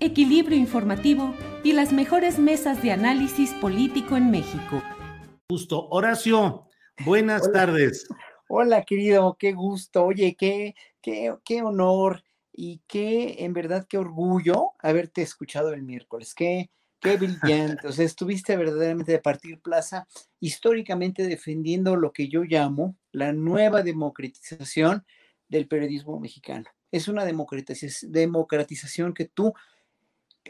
equilibrio informativo y las mejores mesas de análisis político en México. Gusto. Horacio, buenas Hola. tardes. Hola, querido, qué gusto. Oye, qué, qué, qué honor y qué, en verdad, qué orgullo haberte escuchado el miércoles. Qué, qué brillante. O sea, estuviste verdaderamente de partir plaza, históricamente defendiendo lo que yo llamo la nueva democratización del periodismo mexicano. Es una democratizac- democratización que tú,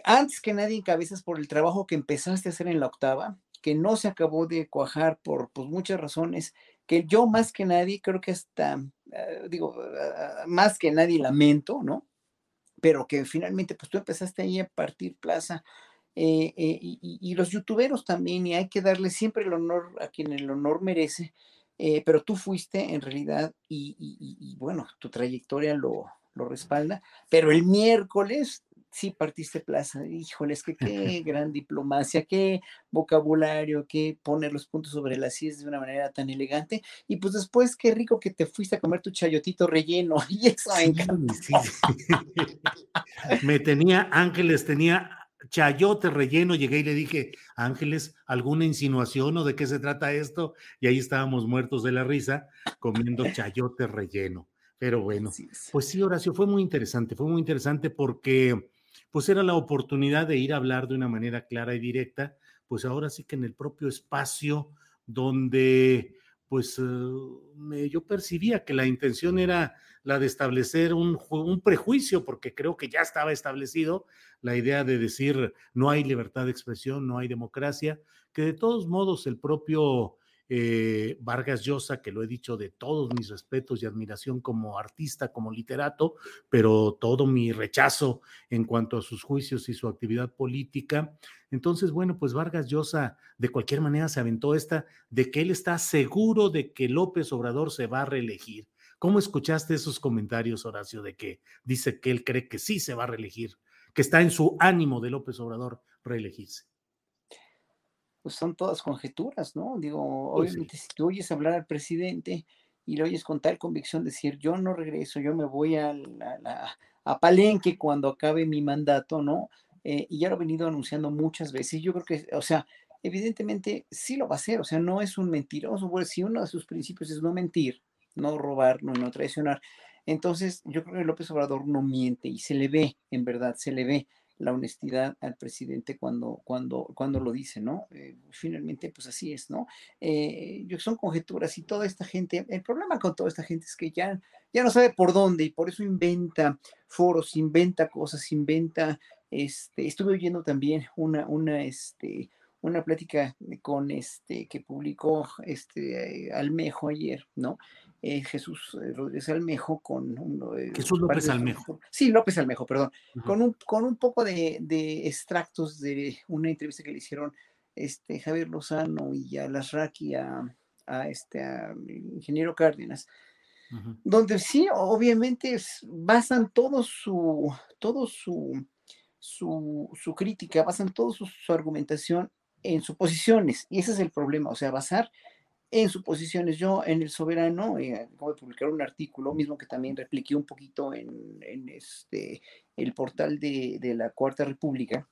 antes que nadie, encabezas por el trabajo que empezaste a hacer en la octava, que no se acabó de cuajar por pues, muchas razones que yo más que nadie, creo que hasta, eh, digo, ah, más que nadie lamento, ¿no? Pero que finalmente, pues tú empezaste ahí a partir plaza. eh, eh, y, los youtuberos también, y hay que darle siempre el honor a quien el honor merece, eh, pero tú fuiste en realidad, y, bueno, tu trayectoria lo respalda, pero el miércoles sí partiste plaza, híjoles, que qué gran diplomacia, qué vocabulario, qué poner los puntos sobre las IES de una manera tan elegante. Y pues después, qué rico que te fuiste a comer tu chayotito relleno. Y eso me Sí, encanta. sí, sí. Me tenía Ángeles, tenía chayote relleno, llegué y le dije, Ángeles, ¿alguna insinuación o de qué se trata esto? Y ahí estábamos muertos de la risa comiendo chayote relleno. Pero bueno, es. pues sí, Horacio, fue muy interesante, fue muy interesante porque pues era la oportunidad de ir a hablar de una manera clara y directa, pues ahora sí que en el propio espacio donde pues eh, yo percibía que la intención era la de establecer un prejuicio, porque creo que ya estaba establecido la idea de decir no hay libertad de expresión, no hay democracia, que de todos modos el propio eh, Vargas Llosa, que lo he dicho de todos mis respetos y admiración como artista, como literato, pero todo mi rechazo en cuanto a sus juicios y su actividad política. Entonces, bueno, pues Vargas Llosa de cualquier manera se aventó esta de que él está seguro de que López Obrador se va a reelegir. ¿Cómo escuchaste esos comentarios, Horacio, de que dice que él cree que sí se va a reelegir, que está en su ánimo de López Obrador reelegirse? Pues son todas conjeturas, ¿no? Digo, Pues sí. obviamente, si tú oyes hablar al presidente y lo oyes con tal convicción decir, yo no regreso, yo me voy a, la- la- a Palenque cuando acabe mi mandato, ¿no? Eh, y ya lo ha venido anunciando muchas veces. Yo creo que, o sea, evidentemente sí lo va a hacer, o sea, no es un mentiroso, pues si uno de sus principios es no mentir, no robar, no, no traicionar, entonces yo creo que López Obrador no miente y se le ve, en verdad, se le ve la honestidad al presidente cuando, cuando, cuando lo dice, ¿no? Eh, finalmente, pues así es, ¿no? Eh, son conjeturas y toda esta gente, el problema con toda esta gente es que ya, ya no sabe por dónde y por eso inventa foros, inventa cosas, inventa, este, estuve oyendo también una, una, este, una plática con este que publicó este Almejo ayer, ¿no? Eh, Jesús eh, Rodríguez Almejo con un, eh, Jesús López de- Almejo. Sí, López Almejo, perdón. Con un, con un poco de, de extractos de una entrevista que le hicieron este, Javier Lozano y a Lasraki a, a este a ingeniero Cárdenas, donde sí, obviamente es- basan todo su, todo su, su, su crítica, basan toda su, su argumentación en suposiciones, y ese es el problema, o sea, basar en suposiciones. Yo en El Soberano eh, de publicar un artículo, mismo que también repliqué un poquito en, este, el portal de, la Cuarta República,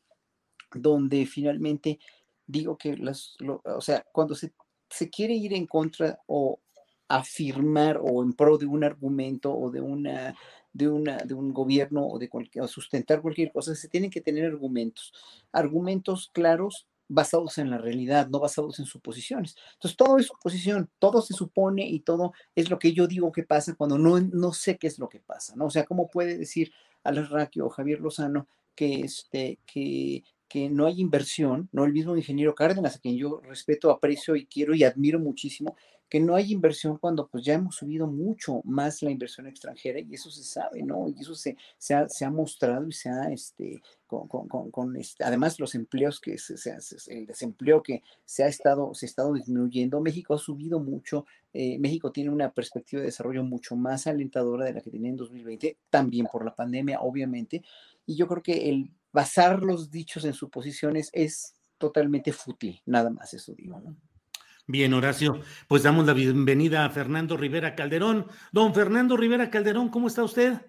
donde finalmente digo que las, o sea, cuando se, se quiere ir en contra o afirmar o en pro de un argumento o de una de, una, de un gobierno o de cualquier, o sustentar cualquier cosa, se tienen que tener argumentos, argumentos claros basados en la realidad, no basados en suposiciones. Entonces, todo es suposición, todo se supone y todo es lo que yo digo que pasa cuando no, no sé qué es lo que pasa, ¿no? O sea, ¿cómo puede decir Raquio o Javier Lozano que, este, que, que no hay inversión, ¿no? El mismo ingeniero Cárdenas, a quien yo respeto, aprecio y quiero y admiro muchísimo, que no hay inversión cuando pues ya hemos subido mucho más la inversión extranjera y eso se sabe, ¿no? Y eso se, se, ha, se ha, mostrado y se ha, este, con, con, con, este, además los empleos que se, se, el desempleo que se ha estado, se ha estado disminuyendo, México ha subido mucho, eh, México tiene una perspectiva de desarrollo mucho más alentadora de la que tenía en 2020, también por la pandemia, obviamente, y yo creo que el basar los dichos en suposiciones es totalmente fútil, nada más eso digo, ¿no? Bien, Horacio, pues damos la bienvenida a Fernando Rivera Calderón. Don Fernando Rivera Calderón, ¿cómo está usted?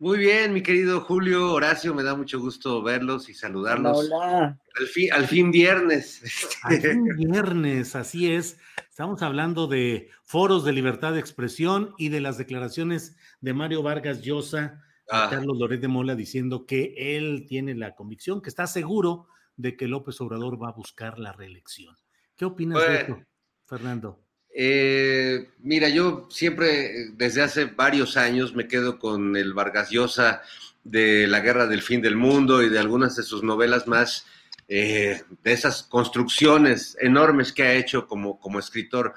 Muy bien, mi querido Julio, Horacio, me da mucho gusto verlos y saludarlos. Hola. Al fin, al fin viernes. Al fin viernes, así es. Estamos hablando de foros de libertad de expresión y de las declaraciones de Mario Vargas Llosa a ah. Carlos Loret de Mola diciendo que él tiene la convicción, que está seguro de que López Obrador va a buscar la reelección. ¿Qué opinas de esto, Fernando? Eh, mira, yo siempre, desde hace varios años, me quedo con el Vargas Llosa de La Guerra del Fin del Mundo y de algunas de sus novelas más, eh, de esas construcciones enormes que ha hecho como, como escritor.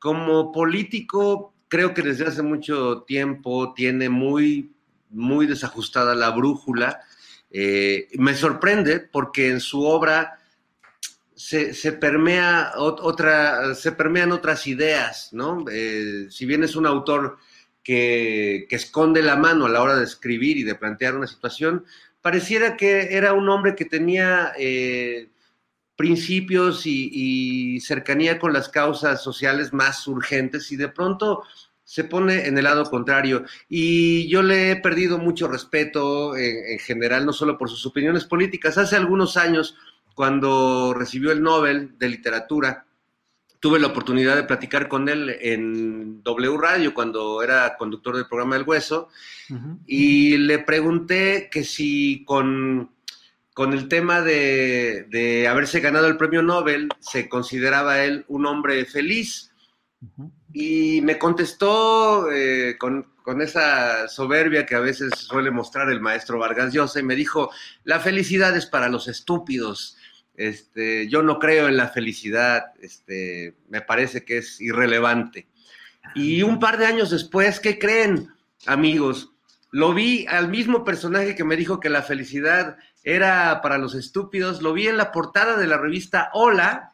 Como político, creo que desde hace mucho tiempo tiene muy, muy desajustada la brújula. Eh, me sorprende porque en su obra se, permea otra, se permean otras ideas, ¿no? Eh, si bien es un autor que, esconde la mano a la hora de escribir y de plantear una situación, pareciera que era un hombre que tenía eh, principios y, cercanía con las causas sociales más urgentes y de pronto se pone en el lado contrario. Y yo le he perdido mucho respeto en general, no solo por sus opiniones políticas. Hace algunos años cuando recibió el Nobel de Literatura, tuve la oportunidad de platicar con él en W Radio cuando era conductor del programa El Hueso y le pregunté que si con, con el tema de, haberse ganado el premio Nobel se consideraba él un hombre feliz. Y me contestó eh, con, con, esa soberbia que a veces suele mostrar el maestro Vargas Llosa y me dijo, la felicidad es para los estúpidos. Este, yo no creo en la felicidad, este, me parece que es irrelevante. Y un par de años después, ¿qué creen, amigos? Lo vi al mismo personaje que me dijo que la felicidad era para los estúpidos, lo vi en la portada de la revista Hola,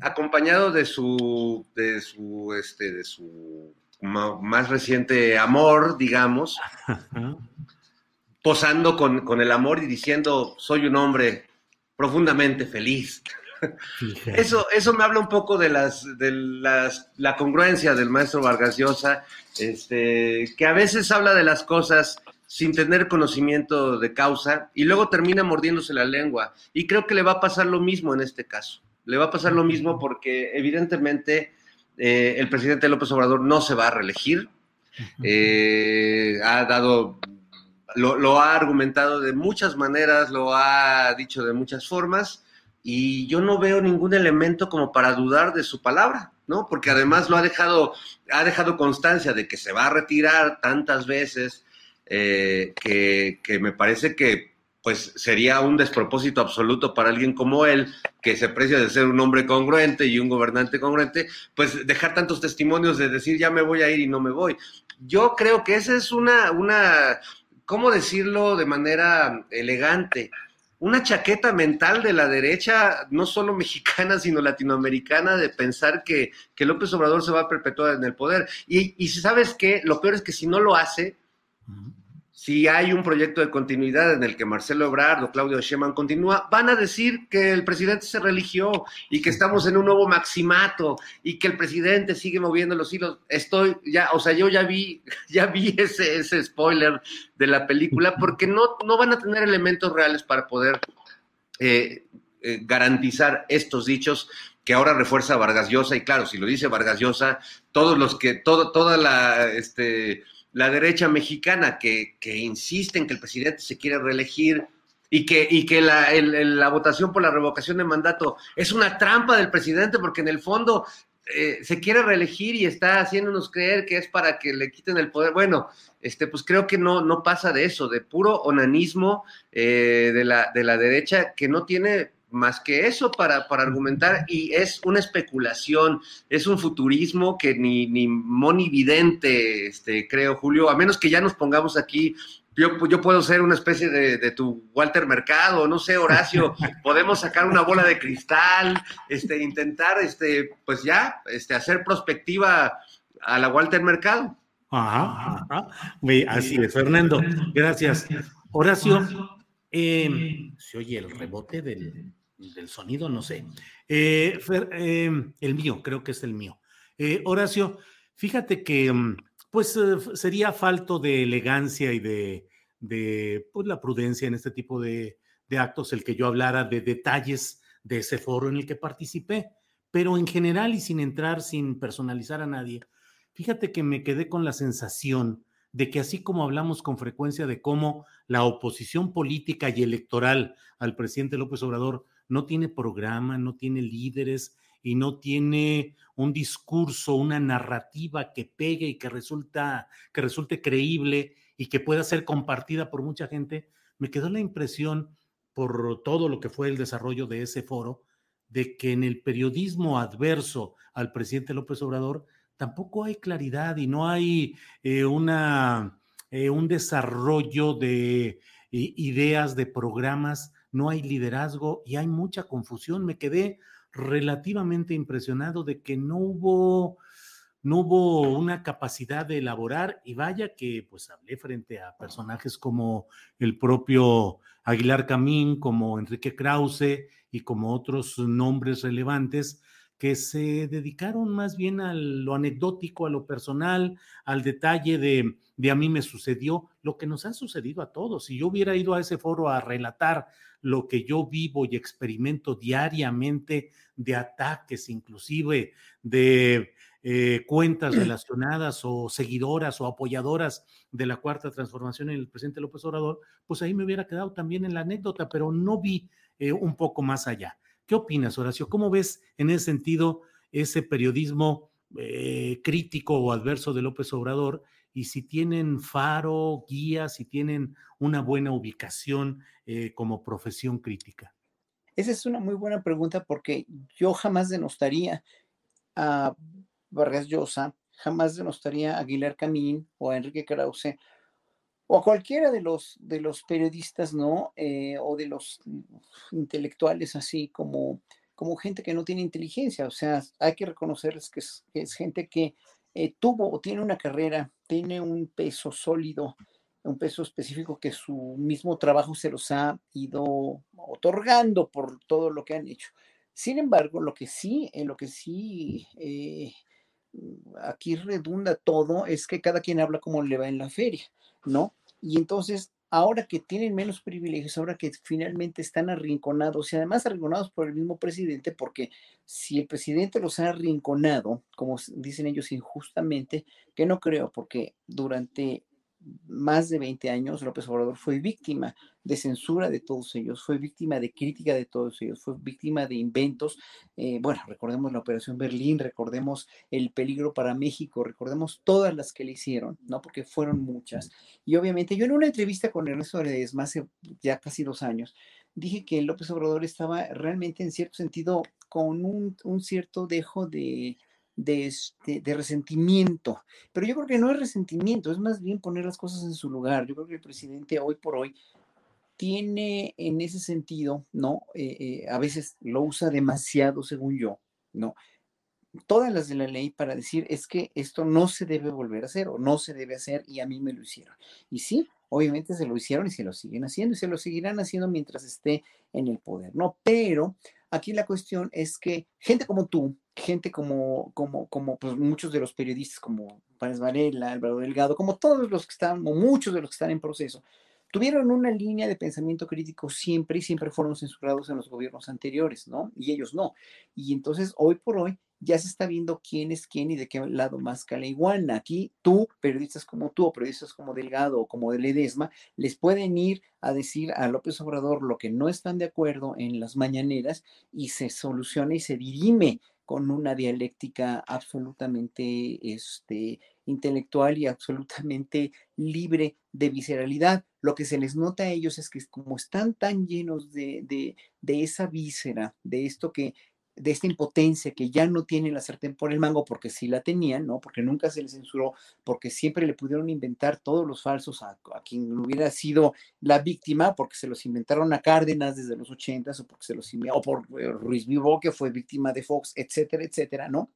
acompañado de su, de su, este, de su más reciente amor, digamos, posando con, con el amor y diciendo, soy un hombre profundamente feliz. Eso, eso me habla un poco de las, de las, la congruencia del maestro Vargas Llosa, este, que a veces habla de las cosas sin tener conocimiento de causa y luego termina mordiéndose la lengua. Y creo que le va a pasar lo mismo en este caso. Le va a pasar lo mismo porque evidentemente eh, el presidente López Obrador no se va a reelegir. Eh, ha dado lo, ha argumentado de muchas maneras, lo ha dicho de muchas formas, y yo no veo ningún elemento como para dudar de su palabra, ¿no? Porque además lo ha dejado, ha dejado constancia de que se va a retirar tantas veces, eh, que, que me parece que pues sería un despropósito absoluto para alguien como él, que se aprecia de ser un hombre congruente y un gobernante congruente, pues dejar tantos testimonios de decir ya me voy a ir y no me voy. Yo creo que esa es una, una ¿cómo decirlo de manera elegante? Una chaqueta mental de la derecha, no solo mexicana, sino latinoamericana, de pensar que, López Obrador se va a perpetuar en el poder. Y, y sabes qué, lo peor es que si no lo hace, si hay un proyecto de continuidad en el que Marcelo Ebrard o Claudio Sheinbaum continúa, van a decir que el presidente se religió y que estamos en un nuevo maximato y que el presidente sigue moviendo los hilos. Estoy ya, o sea, yo ya vi, ya vi ese, ese spoiler de la película porque no, no van a tener elementos reales para poder eh, eh, garantizar estos dichos que ahora refuerza Vargas Llosa y claro, si lo dice Vargas Llosa, todos los que, todo, toda la, este, la derecha mexicana que, que insiste en que el presidente se quiere reelegir y que, y que la, la, votación por la revocación de mandato es una trampa del presidente porque en el fondo eh, se quiere reelegir y está haciéndonos creer que es para que le quiten el poder. Bueno, este, pues creo que no, no pasa de eso, de puro onanismo eh, de, la, de la derecha que no tiene más que eso para, para, argumentar y es una especulación, es un futurismo que ni, ni monividente, este, creo, Julio, a menos que ya nos pongamos aquí, yo, yo puedo ser una especie de, de, tu Walter Mercado, no sé, Horacio, podemos sacar una bola de cristal, este, intentar, este, pues ya, este, hacer prospectiva a la Walter Mercado. Ajá, ajá. así es, Fernando, gracias. Horacio, eh, se oye el rebote del, del sonido, no sé. Eh, eh, el mío, creo que es el mío. Eh, Horacio, fíjate que mm, pues sería falto de elegancia y de, de pues, la prudencia en este tipo de, de actos el que yo hablara de detalles de ese foro en el que participé, pero en general y sin entrar, sin personalizar a nadie, fíjate que me quedé con la sensación de que así como hablamos con frecuencia de cómo la oposición política y electoral al presidente López Obrador no tiene programa, no tiene líderes y no tiene un discurso, una narrativa que pegue y que resulta que resulte creíble y que pueda ser compartida por mucha gente, me quedó la impresión por todo lo que fue el desarrollo de ese foro de que en el periodismo adverso al presidente López Obrador tampoco hay claridad y no hay eh, una, eh, un desarrollo de eh, ideas, de programas no hay liderazgo y hay mucha confusión. Me quedé relativamente impresionado de que no hubo, no hubo una capacidad de elaborar y vaya que pues hablé frente a personajes como el propio Aguilar Camín, como Enrique Krause y como otros nombres relevantes que se dedicaron más bien a lo anecdótico, a lo personal, al detalle de, de a mí me sucedió, lo que nos ha sucedido a todos. Si yo hubiera ido a ese foro a relatar lo que yo vivo y experimento diariamente de ataques, inclusive de eh, cuentas relacionadas o seguidoras o apoyadoras de la cuarta transformación en el presidente López Obrador, pues ahí me hubiera quedado también en la anécdota, pero no vi eh, un poco más allá. ¿Qué opinas, Horacio? ¿Cómo ves en ese sentido ese periodismo eh, crítico o adverso de López Obrador? Y si tienen faro, guía, si tienen una buena ubicación eh, como profesión crítica. Esa es una muy buena pregunta porque yo jamás denostaría a Vargas Llosa, jamás denostaría a Aguilar Camín o a Enrique Krause o a cualquiera de los, de los periodistas, ¿no? Eh, o de los intelectuales así como, como gente que no tiene inteligencia. O sea, hay que reconocerles que es, que es gente que eh, tuvo o tiene una carrera, tiene un peso sólido, un peso específico que su mismo trabajo se los ha ido otorgando por todo lo que han hecho. Sin embargo, lo que sí, lo que sí eh, aquí redunda todo es que cada quien habla como le va en la feria. ¿No? Y entonces, ahora que tienen menos privilegios, ahora que finalmente están arrinconados y además arrinconados por el mismo presidente, porque si el presidente los ha arrinconado, como dicen ellos injustamente, que no creo, porque durante más de 20 años López Obrador fue víctima de censura de todos ellos, fue víctima de crítica de todos ellos, fue víctima de inventos. Eh, bueno, recordemos la Operación Berlín, recordemos el peligro para México, recordemos todas las que le hicieron, ¿no? Porque fueron muchas. Y obviamente yo en una entrevista con Ernesto Ledesma hace ya casi dos años, dije que López Obrador estaba realmente en cierto sentido con un, un cierto dejo de de, este, de resentimiento. Pero yo creo que no es resentimiento, es más bien poner las cosas en su lugar. Yo creo que el presidente hoy por hoy tiene en ese sentido, ¿no? Eh, eh, a veces lo usa demasiado, según yo, ¿no? Todas las de la ley para decir es que esto no se debe volver a hacer o no se debe hacer y a mí me lo hicieron. Y sí, obviamente se lo hicieron y se lo siguen haciendo y se lo seguirán haciendo mientras esté en el poder, ¿no? Pero aquí la cuestión es que gente como tú, gente como, como, como pues muchos de los periodistas, como Párez Varela, Álvaro Delgado, como todos los que están, o muchos de los que están en proceso, tuvieron una línea de pensamiento crítico siempre y siempre fueron censurados en los gobiernos anteriores, ¿no? Y ellos no. Y entonces, hoy por hoy, ya se está viendo quién es quién y de qué lado más caleiguana. Aquí tú, periodistas como tú, o periodistas como Delgado o como de Ledesma, les pueden ir a decir a López Obrador lo que no están de acuerdo en las mañaneras y se soluciona y se dirime con una dialéctica absolutamente este, intelectual y absolutamente libre de visceralidad. Lo que se les nota a ellos es que como están tan llenos de, de, de esa víscera, de esto que, de esta impotencia que ya no tienen la sartén por el mango porque sí la tenían, ¿no? Porque nunca se les censuró, porque siempre le pudieron inventar todos los falsos a, quien hubiera sido la víctima, porque se los inventaron a Cárdenas desde los ochentas, o porque se los o por eh, Ruiz Vivo, que fue víctima de Fox, etcétera, etcétera, ¿no?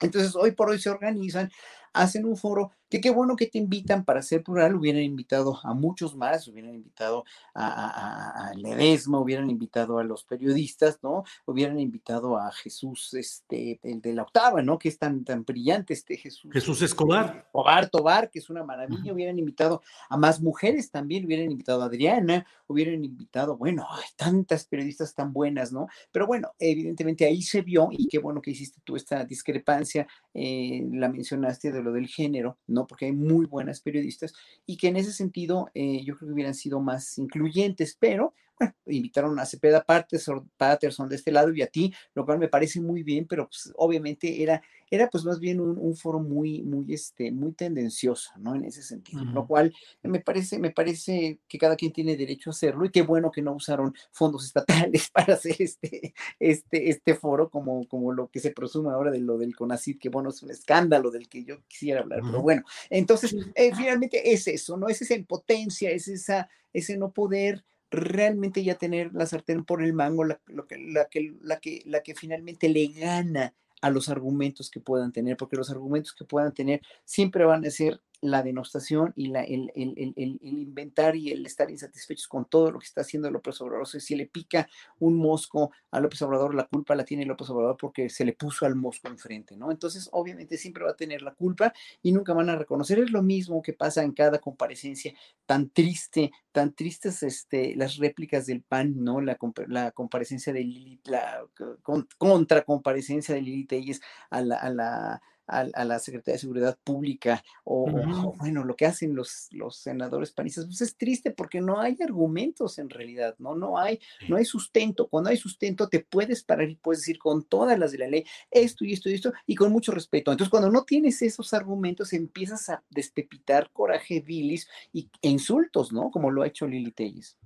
Entonces, hoy por hoy se organizan, hacen un foro, que qué bueno que te invitan para ser plural, hubieran invitado a muchos más, hubieran invitado a, a, Ledesma, hubieran invitado a los periodistas, ¿no? Hubieran invitado a Jesús, este, el de la octava, ¿no? Que es tan, tan brillante este Jesús. Jesús Escobar. Escobar, Tobar, que es una maravilla, hubieran invitado a más mujeres también, hubieran invitado a Adriana, hubieran invitado, bueno, hay tantas periodistas tan buenas, ¿no? Pero bueno, evidentemente ahí se vio, y qué bueno que hiciste tú esta discrepancia, eh, la mencionaste de lo del género, ¿no? Porque hay muy buenas periodistas y que en ese sentido eh, yo creo que hubieran sido más incluyentes, pero bueno, invitaron a Cepeda Patterson de este lado y a ti, lo cual me parece muy bien, pero pues, obviamente era, era pues más bien un, foro muy, muy, este, muy tendencioso, ¿no? En ese sentido, lo cual me parece, me parece que cada quien tiene derecho a hacerlo y qué bueno que no usaron fondos estatales para hacer este, este, este foro como, como lo que se presume ahora de lo del CONACID, que bueno, es un escándalo del que yo quisiera hablar, pero bueno, entonces, eh, finalmente es eso, ¿no? Es esa impotencia, es esa, ese no poder realmente ya tener la sartén por el mango, la, que, la, que, la, que, la que finalmente le gana a los argumentos que puedan tener, porque los argumentos que puedan tener siempre van a ser la denostación y la, el, el, inventar y el estar insatisfechos con todo lo que está haciendo López Obrador. O sea, si le pica un mosco a López Obrador, la culpa la tiene López Obrador porque se le puso al mosco enfrente, ¿no? Entonces, obviamente siempre va a tener la culpa y nunca van a reconocer. Es lo mismo que pasa en cada comparecencia tan triste, tan tristes este, las réplicas del PAN, ¿no? La, la comparecencia de Lili, la contra comparecencia de Lili Telles a la, a la a, la Secretaría de Seguridad Pública o, bueno, lo que hacen los, los senadores panistas, pues es triste porque no hay argumentos en realidad, ¿no? No hay, no hay sustento. Cuando hay sustento te puedes parar y puedes decir con todas las de la ley esto y esto y esto y con mucho respeto. Entonces, cuando no tienes esos argumentos, empiezas a despepitar coraje, bilis y, e insultos, ¿no? Como lo ha hecho Lili Telles.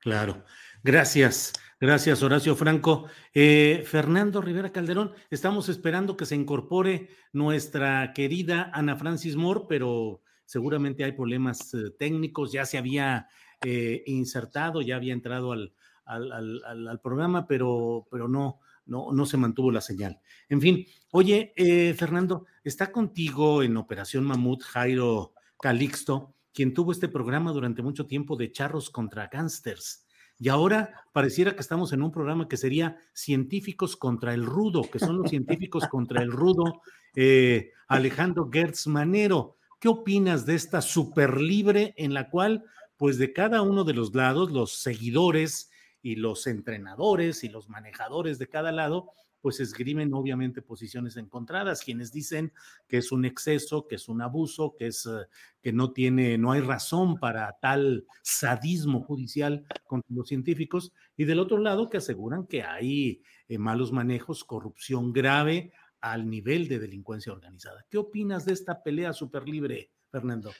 Claro. Gracias, gracias Horacio Franco. Eh, Fernando Rivera Calderón, estamos esperando que se incorpore nuestra querida Ana Francis Moore, pero seguramente hay problemas eh, técnicos, ya se había eh, insertado, ya había entrado al, al, programa, pero, pero no, no, no se mantuvo la señal. En fin, oye, Fernando, está contigo en Operación Mamut Jairo Calixto, quien tuvo este programa durante mucho tiempo de charros contra gángsters. Y ahora pareciera que estamos en un programa que sería científicos contra el rudo, que son los científicos contra el rudo, eh, Alejandro Gertz Manero. ¿Qué opinas de esta super libre en la cual, pues de cada uno de los lados, los seguidores y los entrenadores y los manejadores de cada lado, pues esgrimen obviamente posiciones encontradas, quienes dicen que es un exceso, que es un abuso, que es eh, que no tiene, no hay razón para tal sadismo judicial contra los científicos, y del otro lado que aseguran que hay eh, malos manejos, corrupción grave al nivel de delincuencia organizada. ¿Qué opinas de esta pelea súper libre, Fernando?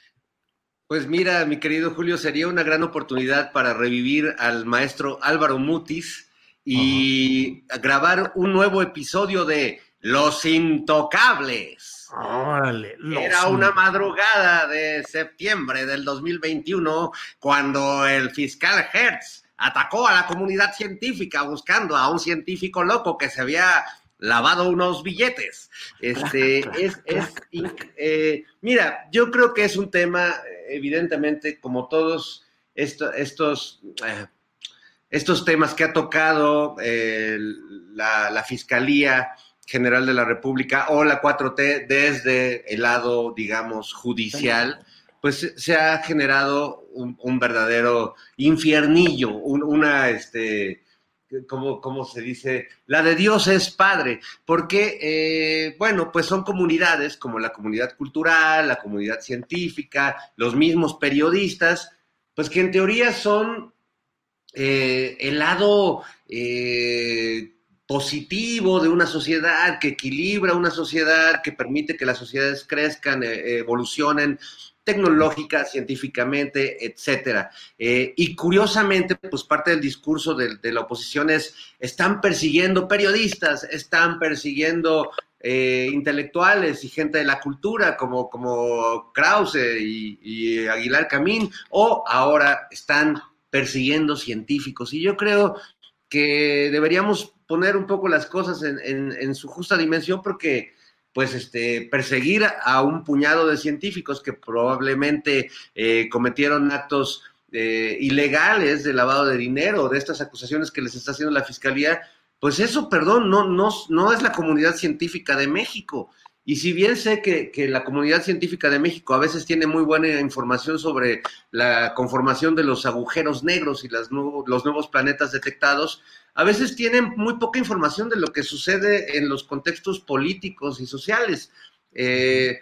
Pues mira, mi querido Julio, sería una gran oportunidad para revivir al maestro Álvaro Mutis, y grabar un nuevo episodio de Los Intocables. Era una madrugada de septiembre del 2021 cuando el fiscal Hertz atacó a la comunidad científica buscando a un científico loco que se había lavado unos billetes. Este es, es eh, mira, yo creo que es un tema evidentemente, como todos estos, eh, estos temas que ha tocado eh, la, Fiscalía General de la República o la 4T desde el lado, digamos, judicial, pues se ha generado un, verdadero infiernillo, una, este, como, se dice, la de Dios es Padre, porque, eh, bueno, pues son comunidades como la comunidad cultural, la comunidad científica, los mismos periodistas, pues que en teoría son eh, el lado eh, positivo de una sociedad, que equilibra una sociedad, que permite que las sociedades crezcan, evolucionen, tecnológica, científicamente, etcétera. Eh, y curiosamente, pues parte del discurso de, la oposición es, están persiguiendo periodistas, están persiguiendo eh, intelectuales y gente de la cultura como, como Krause y, Aguilar Camín, o ahora están persiguiendo científicos. Y yo creo que deberíamos poner un poco las cosas en su justa dimensión porque pues este, perseguir a un puñado de científicos que probablemente eh, cometieron actos eh, ilegales de lavado de dinero, de estas acusaciones que les está haciendo la fiscalía, pues eso, perdón, no, no, no es la comunidad científica de México. Y si bien sé que, la comunidad científica de México a veces tiene muy buena información sobre la conformación de los agujeros negros y las los nuevos planetas detectados, a veces tienen muy poca información de lo que sucede en los contextos políticos y sociales. Eh,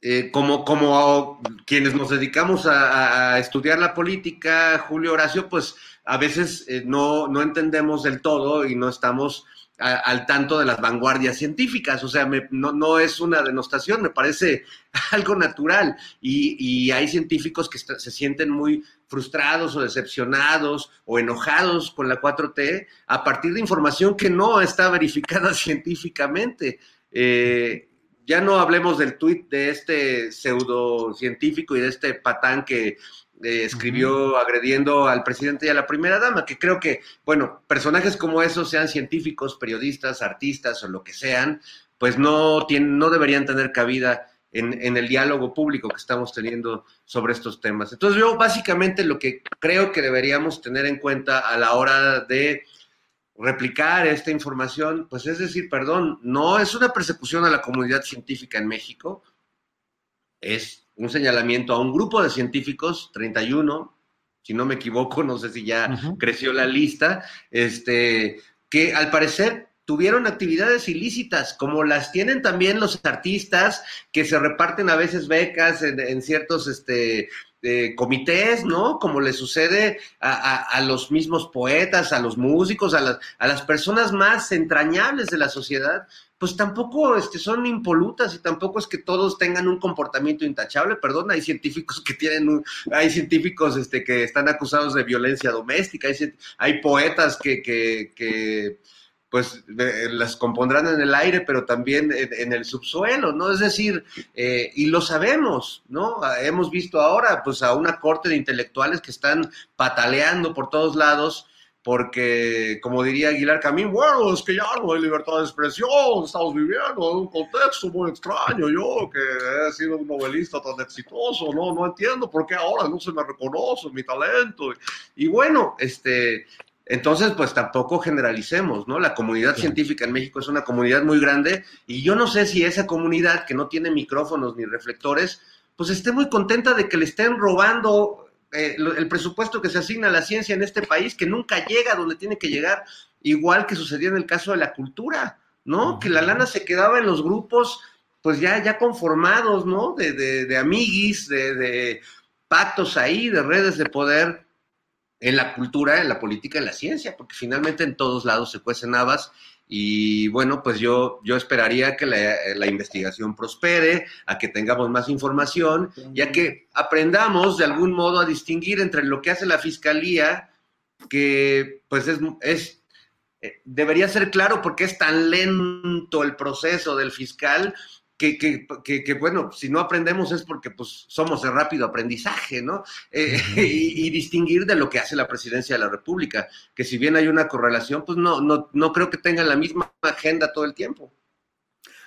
eh, como, como quienes nos dedicamos a, estudiar la política, Julio Horacio, pues a veces eh, no, no entendemos del todo y no estamos al tanto de las vanguardias científicas. O sea, no, no, es una denostación, me parece algo natural. Y, hay científicos que se sienten muy frustrados o decepcionados o enojados con la 4T a partir de información que no está verificada científicamente. Eh, ya no hablemos del tuit de este pseudocientífico y de este patán que eh, escribió agrediendo al presidente y a la primera dama, que creo que, bueno, personajes como esos, sean científicos, periodistas, artistas o lo que sean, pues no, tienen, no deberían tener cabida en, en, el diálogo público que estamos teniendo sobre estos temas. Entonces yo básicamente lo que creo que deberíamos tener en cuenta a la hora de replicar esta información, pues es decir, perdón, no es una persecución a la comunidad científica en México, es un señalamiento a un grupo de científicos, 31, si no me equivoco, no sé si ya creció la lista, este, que al parecer tuvieron actividades ilícitas, como las tienen también los artistas que se reparten a veces becas en, ciertos este, eh, comités, ¿no? Como le sucede a, los mismos poetas, a los músicos, a las, a las personas más entrañables de la sociedad, pues tampoco este, son impolutas y tampoco es que todos tengan un comportamiento intachable, perdón, hay científicos que tienen, un, hay científicos este, que están acusados de violencia doméstica, hay, poetas que, que, que pues las compondrán en el aire, pero también en, el subsuelo, ¿no? Es decir, eh, y lo sabemos, ¿no? Hemos visto ahora, pues, a una corte de intelectuales que están pataleando por todos lados porque, como diría Aguilar Camín, bueno, es que ya no hay libertad de expresión, estamos viviendo en un contexto muy extraño, yo que he sido un novelista tan exitoso, no, no entiendo por qué ahora no se me reconoce mi talento. Y bueno, este, entonces, pues tampoco generalicemos, ¿no? La comunidad científica en México es una comunidad muy grande y yo no sé si esa comunidad que no tiene micrófonos ni reflectores, pues esté muy contenta de que le estén robando eh, el presupuesto que se asigna a la ciencia en este país, que nunca llega donde tiene que llegar, igual que sucedía en el caso de la cultura, ¿no? Que la lana se quedaba en los grupos, pues ya, ya conformados, ¿no? De, de, de amiguis, de, de pactos ahí, de redes de poder en la cultura, en la política, en la ciencia, porque finalmente en todos lados se cuecen habas. Y bueno, pues yo, yo esperaría que la, investigación prospere, a que tengamos más información y a que aprendamos de algún modo a distinguir entre lo que hace la fiscalía, que pues es, es eh, debería ser claro porque es tan lento el proceso del fiscal que, bueno, si no aprendemos es porque pues somos de rápido aprendizaje, ¿no? Eh, y, distinguir de lo que hace la presidencia de la República, que si bien hay una correlación, pues no, no, no creo que tengan la misma agenda todo el tiempo.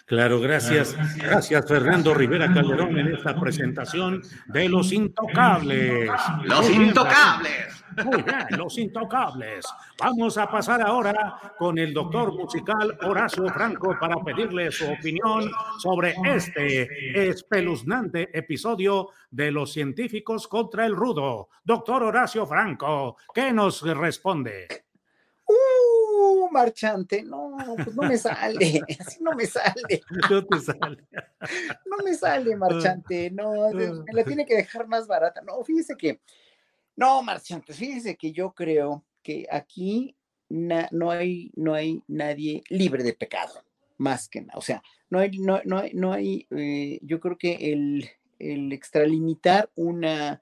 Claro, gracias. Gracias, Fernando Rivera Calderón, en esta presentación de Los Intocables. ¡Los Intocables! Muy bien, Los Intocables. Vamos a pasar ahora con el doctor musical Horacio Franco para pedirle su opinión sobre este espeluznante episodio de Los Científicos contra el Rudo. Doctor Horacio Franco, ¿qué nos responde? ¡Uh, marchante! No, pues no me sale, así no me sale. No te sale. No me sale, marchante, no, me la tiene que dejar más barata. No, fíjese que, no, marchante, fíjese que yo creo que aquí no, hay, no hay nadie libre de pecado, más que nada. O sea, no hay, no, no hay, no hay eh, yo creo que el, el extralimitar una,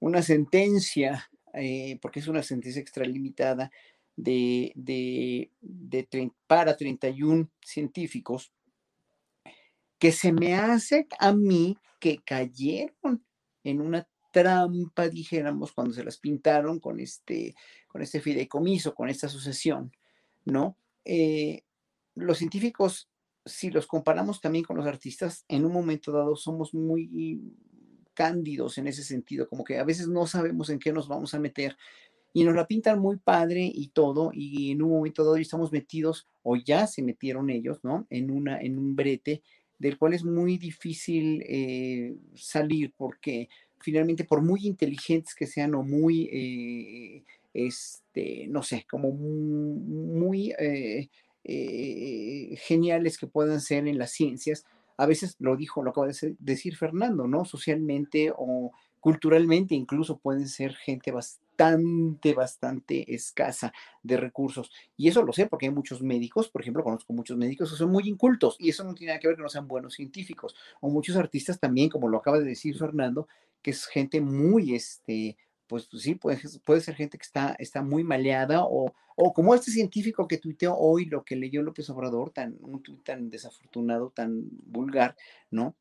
una sentencia, eh, porque es una sentencia extralimitada, de, de, de, para 31 científicos que se me hace a mí que cayeron en una trampa, dijéramos, cuando se las pintaron con este, con este fideicomiso, con esta sucesión, ¿no? Eh, los científicos, si los comparamos también con los artistas, en un momento dado somos muy cándidos en ese sentido, como que a veces no sabemos en qué nos vamos a meter y nos la pintan muy padre y todo, y en un momento dado estamos metidos, o ya se metieron ellos, ¿no? En, una, en un brete del cual es muy difícil eh, salir, porque finalmente, por muy inteligentes que sean o muy, eh, este, no sé, como muy, eh, geniales que puedan ser en las ciencias, a veces lo dijo, lo acaba de decir Fernando, ¿no? Socialmente o culturalmente incluso pueden ser gente bastante bastante, bastante escasa de recursos. Y eso lo sé porque hay muchos médicos, por ejemplo, conozco muchos médicos que son muy incultos y eso no tiene nada que ver que no sean buenos científicos. O muchos artistas también, como lo acaba de decir Fernando, que es gente muy, este, pues, sí, puede, puede ser gente que está, está muy maleada o, o como este científico que tuiteó hoy lo que leyó López Obrador, tan, un tuit tan desafortunado, tan vulgar, ¿no?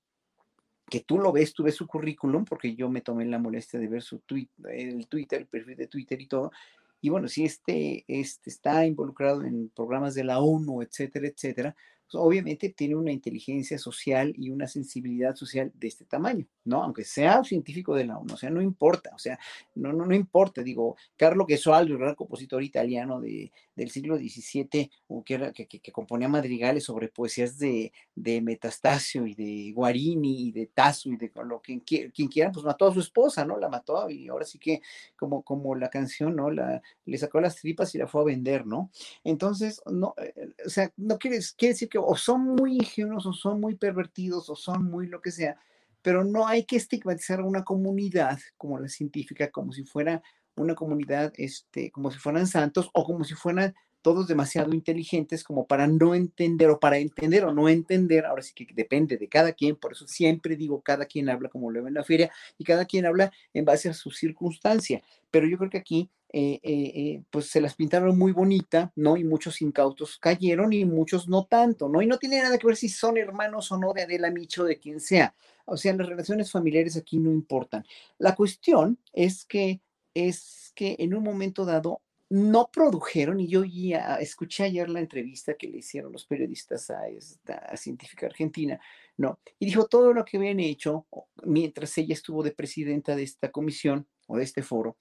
Que tú lo ves, tú ves su currículum, porque yo me tomé la molestia de ver su tweet, el Twitter, el perfil de Twitter y todo. Y bueno, si este, este está involucrado en programas de la ONU, etcétera, etcétera, pues, obviamente tiene una inteligencia social y una sensibilidad social de este tamaño, ¿no? Aunque sea científico de la ONU, o sea, no importa, o sea, no, no, no importa, digo, Carlo Gesualdo, el gran compositor italiano de, del siglo XVII, que, era, que, que, componía madrigales sobre poesías de, de, Metastasio y de Guarini y de Tasso y de lo, quien, quien quiera, pues mató a su esposa, ¿no? La mató y ahora sí que, como, como la canción, ¿no? La, le sacó las tripas y la fue a vender, ¿no? Entonces, no, eh, o sea, no quiere, quiere decir o son muy ingenuos o son muy pervertidos o son muy lo que sea, pero no hay que estigmatizar a una comunidad como la científica como si fuera una comunidad, este, como si fueran santos o como si fueran todos demasiado inteligentes como para no entender o para entender o no entender, ahora sí que depende de cada quien, por eso siempre digo, cada quien habla como lo ve en la feria y cada quien habla en base a su circunstancia, pero yo creo que aquí eh, eh, eh, pues se las pintaron muy bonita, ¿no? Y muchos incautos cayeron y muchos no tanto, ¿no? Y no tiene nada que ver si son hermanos o no de Adela Micho, de quien sea. O sea, las relaciones familiares aquí no importan. La cuestión es que, es que en un momento dado no produjeron, y yo ya escuché ayer la entrevista que le hicieron los periodistas a esta científica argentina, ¿no? Y dijo todo lo que habían hecho mientras ella estuvo de presidenta de esta comisión o de este foro,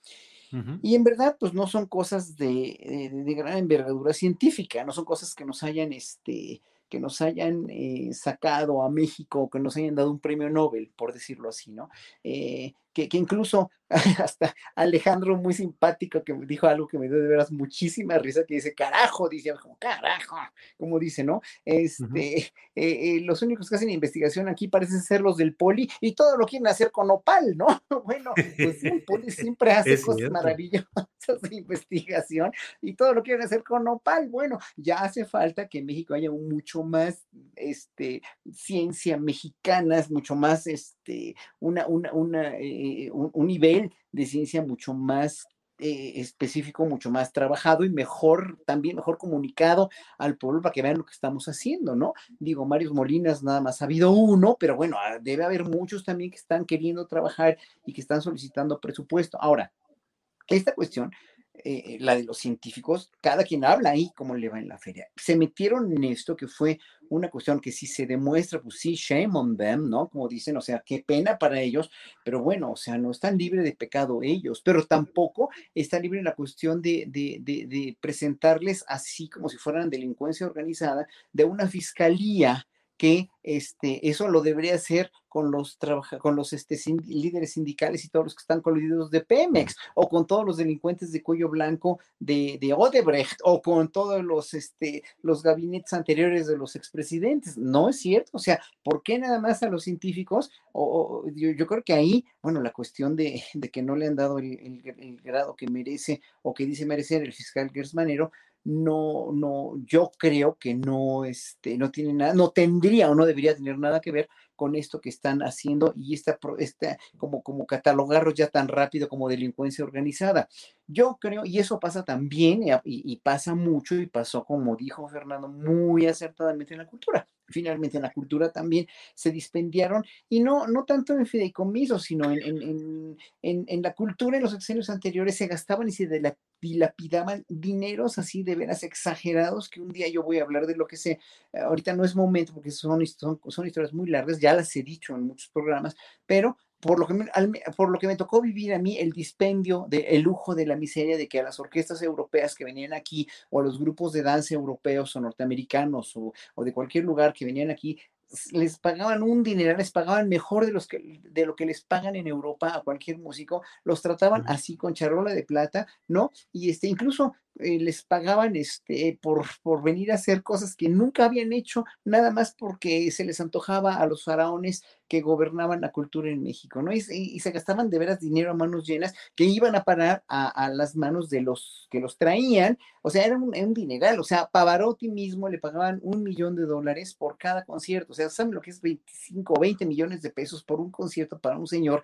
y en verdad, pues no son cosas de, de, gran envergadura científica, no son cosas que nos hayan, este, que nos hayan eh, sacado a México, que nos hayan dado un premio Nobel, por decirlo así, ¿no? Eh, que, incluso hasta Alejandro, muy simpático, que me dijo algo que me dio de veras muchísima risa, que dice, carajo, dice, como carajo, como dice, ¿no? Este, eh, eh, los únicos que hacen investigación aquí parecen ser los del poli y todo lo quieren hacer con opal, ¿no? Bueno, pues el poli siempre hace cosas maravillosas de investigación y todo lo quieren hacer con opal. Bueno, ya hace falta que en México haya mucho más, este, ciencia mexicana, es mucho más, este, una, una, una eh, eh, un, nivel de ciencia mucho más eh, específico, mucho más trabajado y mejor, también mejor comunicado al pueblo para que vean lo que estamos haciendo, ¿no? Digo, Marios Molinas nada más ha habido uno, pero bueno, ah, debe haber muchos también que están queriendo trabajar y que están solicitando presupuesto. Ahora, esta cuestión eh, la de los científicos, cada quien habla ahí como le va en la feria. Se metieron en esto que fue una cuestión que si se demuestra, pues sí, shame on them, ¿no? Como dicen, o sea, qué pena para ellos, pero bueno, o sea, no están libres de pecado ellos, pero tampoco está libre la cuestión de, de, de presentarles así como si fueran delincuencia organizada de una fiscalía que este, eso lo debería hacer con los, con los este, líderes sindicales y todos los que están coludidos de Pemex, o con todos los delincuentes de cuello blanco de, de Odebrecht, o con todos los, este, los gabinetes anteriores de los expresidentes. No es cierto. O sea, ¿por qué nada más a los científicos? O, yo, creo que ahí, bueno, la cuestión de, de que no le han dado el, el, grado que merece o que dice merecer el fiscal Gersmanero, no, no, yo creo que no, este, no tiene nada, no tendría o no debería tener nada que ver con esto que están haciendo y esta, esta como, como catalogarlos ya tan rápido como delincuencia organizada. Yo creo, y eso pasa también, y, y pasa mucho, y pasó, como dijo Fernando, muy acertadamente en la cultura finalmente en la cultura también se dispendiaron, y no, no tanto en fideicomiso, sino en, en, en, la cultura en los sexenios anteriores se gastaban y se dilapidaban dineros así de veras exagerados, que un día yo voy a hablar de lo que sé, ahorita no es momento porque son, son, son historias muy largas, ya las he dicho en muchos programas, pero por lo, que me, por lo que me tocó vivir a mí el dispendio del el lujo de la miseria de que a las orquestas europeas que venían aquí o a los grupos de danza europeos o norteamericanos o, o de cualquier lugar que venían aquí les pagaban un dinero, les pagaban mejor de, los que, de lo que les pagan en Europa a cualquier músico, los trataban así con charola de plata, ¿no? Y este, incluso eh, les pagaban este, por, por venir a hacer cosas que nunca habían hecho, nada más porque se les antojaba a los faraones que gobernaban la cultura en México, ¿no? Y, se gastaban de veras dinero a manos llenas que iban a parar a, las manos de los que los traían, o sea, era un, un, dineral, o sea, Pavarotti mismo le pagaban un millón de dólares por cada concierto, o sea, ¿saben lo que es 25 o 20 millones de pesos por un concierto para un señor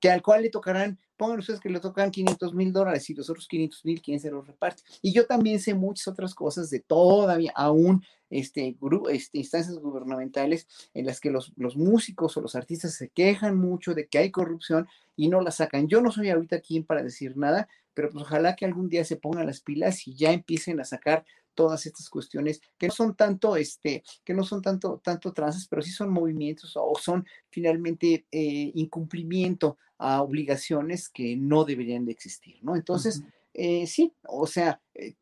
que al cual le tocarán, pongan ustedes que le tocan 500 mil dólares y los otros 500 mil, ¿quién se los reparte? Y yo también sé muchas otras cosas de todavía, aún este, este, instancias gubernamentales en las que los, los músicos o los artistas se quejan mucho de que hay corrupción y no la sacan. Yo no soy ahorita quien para decir nada, pero pues ojalá que algún día se pongan las pilas y ya empiecen a sacar todas estas cuestiones que no son tanto, este, que no son tanto, tanto trances, pero sí son movimientos o son finalmente eh, incumplimiento a obligaciones que no deberían de existir, ¿no? Entonces, eh, sí, o sea, eh,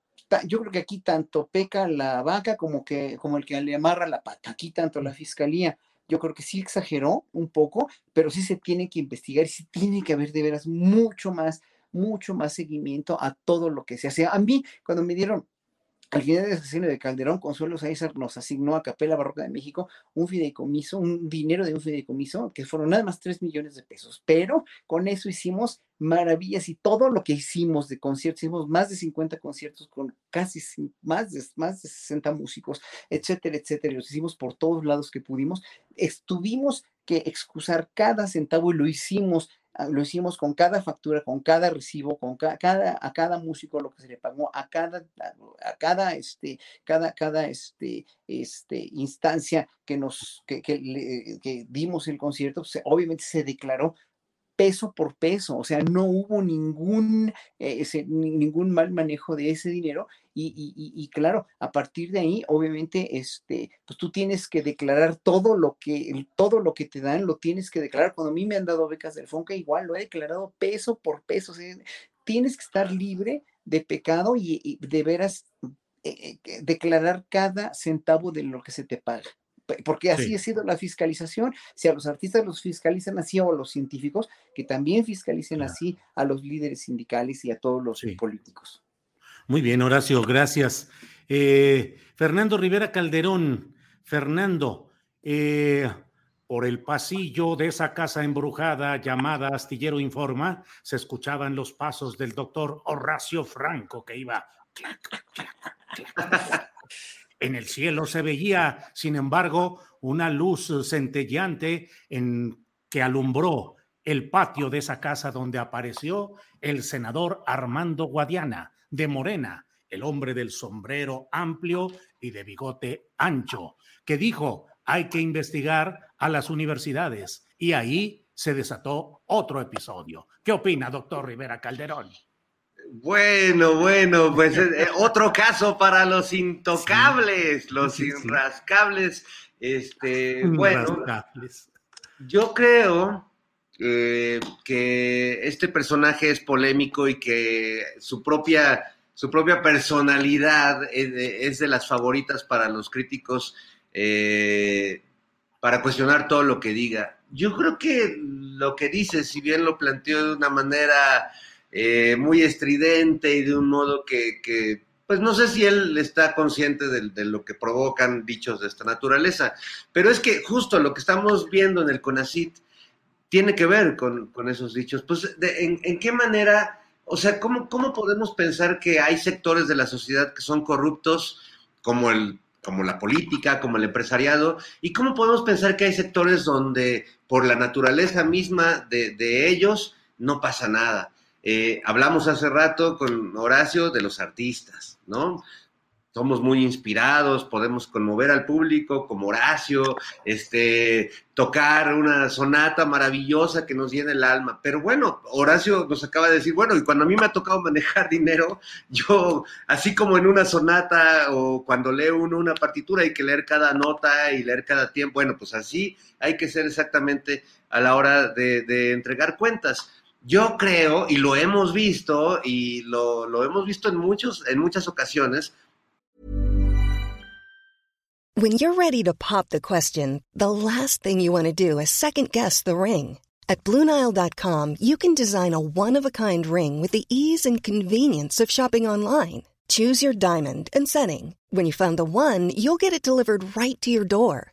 yo creo que aquí tanto peca la vaca como que como el que le amarra la pata, aquí tanto la fiscalía yo creo que sí exageró un poco, pero sí se tiene que investigar y sí tiene que haber de veras mucho más, mucho más seguimiento a todo lo que se hace. A mí, cuando me dieron al final del asesino de Calderón, Consuelo César nos asignó a Capela Barroca de México un fideicomiso, un dinero de un fideicomiso, que fueron nada más 3 millones de pesos. Pero con eso hicimos maravillas y todo lo que hicimos de conciertos, hicimos más de 50 conciertos con casi más de, más de 60 músicos, etcétera, etcétera. Los hicimos por todos lados que pudimos. Estuvimos que excusar cada centavo y lo hicimos lo hicimos con cada factura, con cada recibo, con cada, a cada músico lo que se le pagó, a cada, a cada, este, cada, cada, este, este, instancia que nos, que, que, dimos el concierto, pues, obviamente se declaró peso por peso, o sea, no hubo ningún, eh, ningún mal manejo de ese dinero y, claro, a partir de ahí, obviamente, este, pues tú tienes que declarar todo lo que, todo lo que te dan, lo tienes que declarar. Cuando a mí me han dado becas del FONCA, igual lo he declarado peso por peso, tienes que estar libre de pecado y, de veras eh, eh, declarar cada centavo de lo que se te paga porque así ha sido la fiscalización. Si a los artistas los fiscalizan así o a los científicos, que también fiscalicen así a los líderes sindicales y a todos los políticos. Muy bien, Horacio, gracias. Eh, Fernando Rivera Calderón, Fernando, eh, por el pasillo de esa casa embrujada llamada Astillero Informa, se escuchaban los pasos del doctor Horacio Franco que iba en el cielo se veía, sin embargo, una luz centelleante en que alumbró el patio de esa casa donde apareció el senador Armando Guadiana, de Morena, el hombre del sombrero amplio y de bigote ancho, que dijo, hay que investigar a las universidades. Y ahí se desató otro episodio. ¿Qué opina, doctor Rivera Calderón? Bueno, bueno, pues eh, otro caso para los intocables, los sí, irrascables. Este, bueno, Rascables. yo creo eh, que este personaje es polémico y que su propia, su propia personalidad es de, es de las favoritas para los críticos eh, para cuestionar todo lo que diga. Yo creo que lo que dice, si bien lo planteó de una manera eh, muy estridente y de un modo que, pues no sé si él está consciente de, lo que provocan dichos de esta naturaleza, pero es que justo lo que estamos viendo en el CONACIT tiene que ver con, esos dichos. Pues, de, en, qué manera, o sea, ¿cómo, ¿cómo podemos pensar que hay sectores de la sociedad que son corruptos, como el como la política, como el empresariado, y cómo podemos pensar que hay sectores donde por la naturaleza misma de ellos no pasa nada. Eh, hablamos hace rato con Horacio de los artistas, ¿no? Somos muy inspirados, podemos conmover al público como Horacio, este, tocar una sonata maravillosa que nos llena el alma. Pero bueno, Horacio nos acaba de decir, bueno, y cuando a mí me ha tocado manejar dinero, yo, así como en una sonata o cuando leo uno una partitura, hay que leer cada nota y leer cada tiempo. Bueno, pues así hay que ser exactamente a la hora de, de entregar cuentas. Yo creo, y lo hemos visto, y lo, lo hemos visto en, muchos, en muchas ocasiones. When you're ready to pop the question, the last thing you want to do is second guess the ring. At Bluenile.com, you can design a one of a kind ring with the ease and convenience of shopping online. Choose your diamond and setting. When you find the one, you'll get it delivered right to your door.